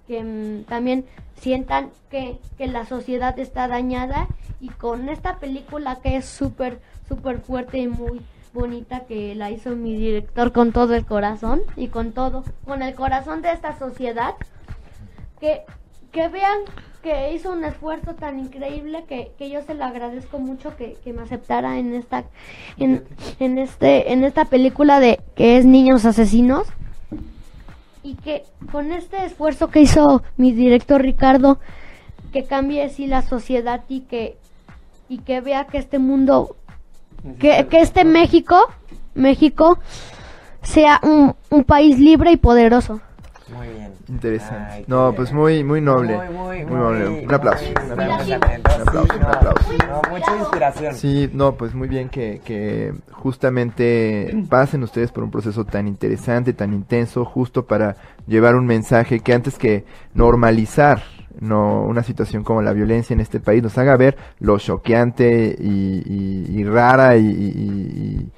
que mm, también sientan que, que la sociedad está dañada y con esta película que es súper súper fuerte y muy bonita que la hizo mi director con todo el corazón y con todo con el corazón de esta sociedad que que vean que hizo un esfuerzo tan increíble que, que yo se lo agradezco mucho que, que me aceptara en esta en, en este en esta película de que es niños asesinos. Y que con este esfuerzo que hizo mi director Ricardo que cambie así la sociedad y que y que vea que este mundo que, que este México México sea un, un país libre y poderoso Muy bien. Interesante. Ay, no, pues muy, muy noble. Muy, muy, Muy noble. muy- Un aplauso. muy Un aplauso. Un aplauso, Sí, un aplauso. no, no, mucha inspiración. Sí, no, pues muy bien que, que justamente pasen ustedes por un proceso tan interesante, tan intenso, justo para llevar un mensaje que antes que normalizar no una situación como la violencia en este país nos haga ver lo choqueante y, y- y rara y, y- y,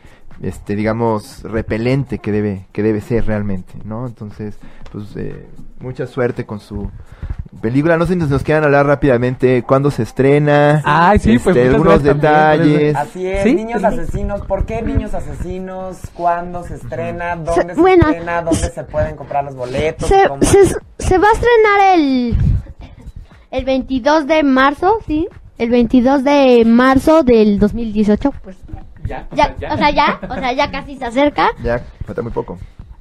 este digamos repelente que debe que debe ser realmente no entonces pues eh, mucha suerte con su película no sé si nos quieran hablar rápidamente cuándo se estrena Ay, sí, pues, este, muchas algunos también, detalles Así es, ¿Sí? niños asesinos. ¿Por qué niños asesinos? ¿Cuándo se estrena? ¿Dónde se bueno. estrena? ¿Dónde se pueden comprar los boletos? se, ¿Cómo? se, se va a estrenar el el 22 de marzo sí el 22 de marzo del 2018 pues Ya, o ya, sea, o sea ya o sea ya casi se acerca ya falta muy poco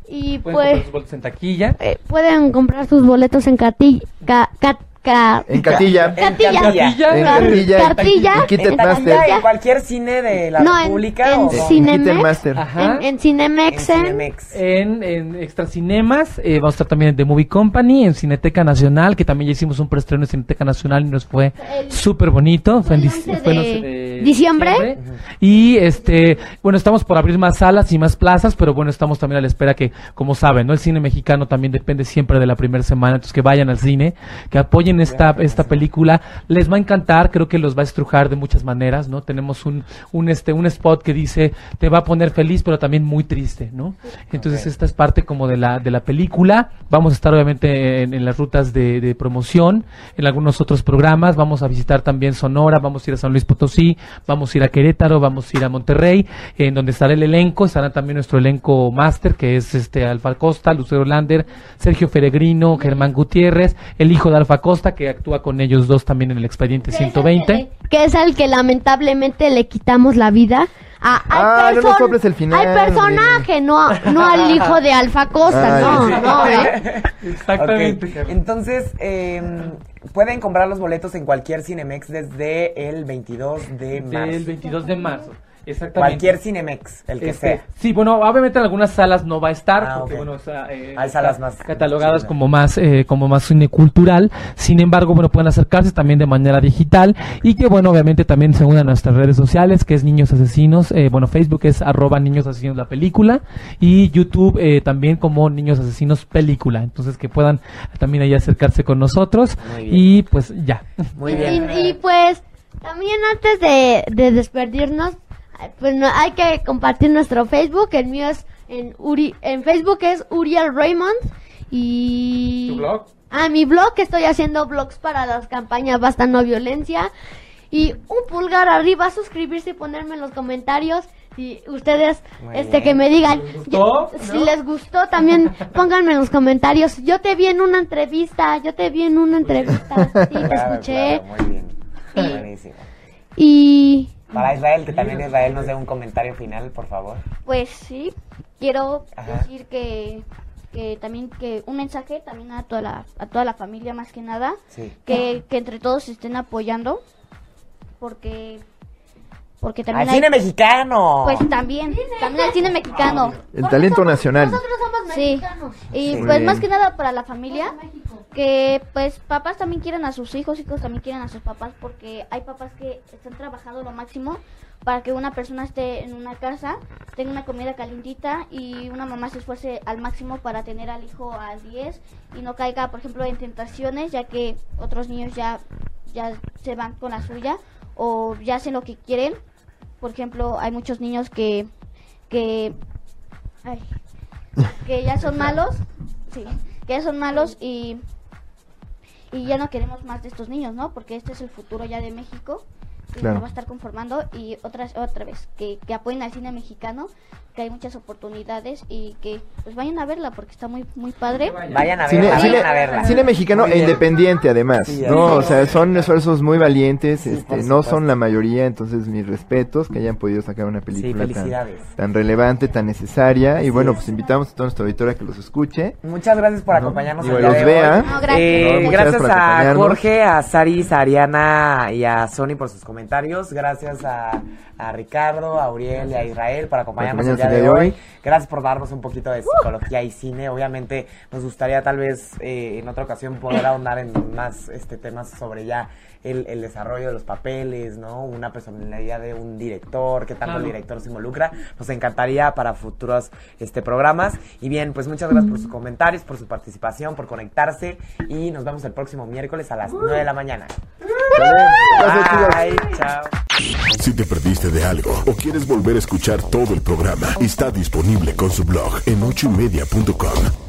y Pueden comprar pues sus boletos en taquilla. eh, pueden comprar sus boletos en Catilla ca, ca- ca- en Catilla En. Cartilla. en Car- Cartilla en Kit En Master Taquilla, en cualquier cine de la No, en- República. en o Cinemex. Master Ajá. en, en Cinemex en- Cinemex. En, en Extra Cinemas, eh, vamos a estar también en The Movie Company, en Cineteca Nacional, que también ya hicimos un preestreno en Cineteca Nacional y nos fue súper bonito. Fue en, el dic- 11 fue en de once de diciembre. Y este, bueno, estamos por abrir más salas y más plazas, pero bueno, estamos también a la espera que, como saben, ¿no? El cine mexicano también depende siempre de la primera semana, entonces que vayan al cine, que apoyen esta, esta película. Les va a encantar, creo que los va a estrujar de muchas maneras, ¿no? Tenemos un, un este, un spot que dice, te va a poner feliz, pero también muy triste, ¿no? Entonces Ok. esta es parte como de la, de la película. Vamos a estar obviamente en, en las rutas de, de promoción, en algunos otros programas. Vamos a visitar también Sonora, vamos a ir a San Luis Potosí, vamos a ir a Querétaro, vamos a ir a Monterrey, en donde estará el elenco, estará también nuestro elenco máster, que es este Alfa Costa, Lucero Lander, Sergio Feregrino, Germán Gutiérrez, el hijo de Alfa Costa, que actúa con ellos dos también en el expediente que es el 120. que- que es al que lamentablemente le quitamos la vida a, al Ah, no nos soples el final, al personaje, no, no al hijo de Alfa Costa, Ay, no, sí. no, ¿eh? *laughs* Exactamente. Ok, Carlos. Entonces, eh, pueden comprar los boletos en cualquier Cinemex desde el 22 de marzo. Del 22 de marzo. Exactamente. Cualquier Cinemex, el que Este, sea. Sí, bueno, obviamente en algunas salas no va a estar, Ah, porque bueno, o sea, eh, Hay salas más- catalogadas como más, eh, como más cine cultural. Sin embargo, bueno, pueden acercarse también de manera digital y que bueno, obviamente también se unan a nuestras redes sociales, que es Niños Asesinos. eh, bueno, Facebook es arroba Niños Asesinos la película y YouTube eh, también como Niños Asesinos película. Entonces que puedan también ahí acercarse con nosotros Muy bien. y pues ya. Muy bien. Y, y, pues también antes de, de despedirnos, pues no, hay que compartir nuestro Facebook, el mío es en Uri, en Facebook es Uriel Raymond y ¿Tu blog? Ah, mi blog, que estoy haciendo blogs para las campañas Basta No Violencia. Y un pulgar arriba, suscribirse y ponerme en los comentarios. Si ustedes, Muy este, bien. que me digan, ¿Les yo- si les gustó, también *laughs* pónganme en los comentarios. Yo te vi en una entrevista, yo te vi en una entrevista. Sí, te Claro, escuché. claro, muy bien. Y- Buenísimo. Y Para Israel, que también Israel nos dé un comentario final, por favor. Pues sí, quiero Ajá. decir que, que también que un mensaje también a toda la, a toda la familia más que nada, Sí. que, que entre todos se estén apoyando, porque porque ¡Al también hay, cine mexicano! pues también, también al cine mexicano. el talento nacional nosotros somos Sí. mexicanos. Y Muy pues más que nada para la familia. Que pues papás también quieren a sus hijos, hijos también quieren a sus papás, porque hay papás que están trabajando lo máximo para que una persona esté en una casa, tenga una comida calientita y una mamá se esfuerce al máximo para tener al hijo al 10 y no caiga, por ejemplo, en tentaciones, ya que otros niños ya, ya se van con la suya o ya hacen lo que quieren. Por ejemplo, hay muchos niños que, que, ay, que ya son malos, sí, que ya son malos y, y ya no queremos más de estos niños, ¿no? Porque este es el futuro ya de México Claro. va a estar conformando y otra, otra vez, que, que apoyen al cine mexicano, que hay muchas oportunidades y que pues vayan a verla porque está muy, muy padre. Vayan a Cine, verla, cine- vayan a verla. cine mexicano e independiente además, Sí, ¿no? O sea, son esfuerzos muy valientes, este, por no son la mayoría, entonces mis respetos que hayan podido sacar una película tan, felicidades. tan relevante, tan necesaria y bueno, es. pues invitamos a toda nuestra auditoría que los escuche. Muchas gracias por ¿no? acompañarnos el día los de vea. hoy. No, gracias. Eh, No, gracias a. Jorge, a Saris, a Ariana y a Sony por sus comentarios. Gracias a, a Ricardo, a Auriel y a Israel por acompañarnos el día de hoy. Gracias por darnos un poquito de psicología y cine. Obviamente nos gustaría tal vez eh, en otra ocasión poder ahondar en más este temas sobre ya el, el desarrollo de los papeles, ¿no? Una personalidad de un director, qué tanto el director se involucra. Nos encantaría para futuros este programas. Y bien, pues muchas gracias por sus comentarios, por su participación, por conectarse y nos vemos el próximo miércoles a las 9 de la mañana. Bye, chao. Si te perdiste de algo o quieres volver a escuchar todo el programa, está disponible con su blog en ochoymedia.com.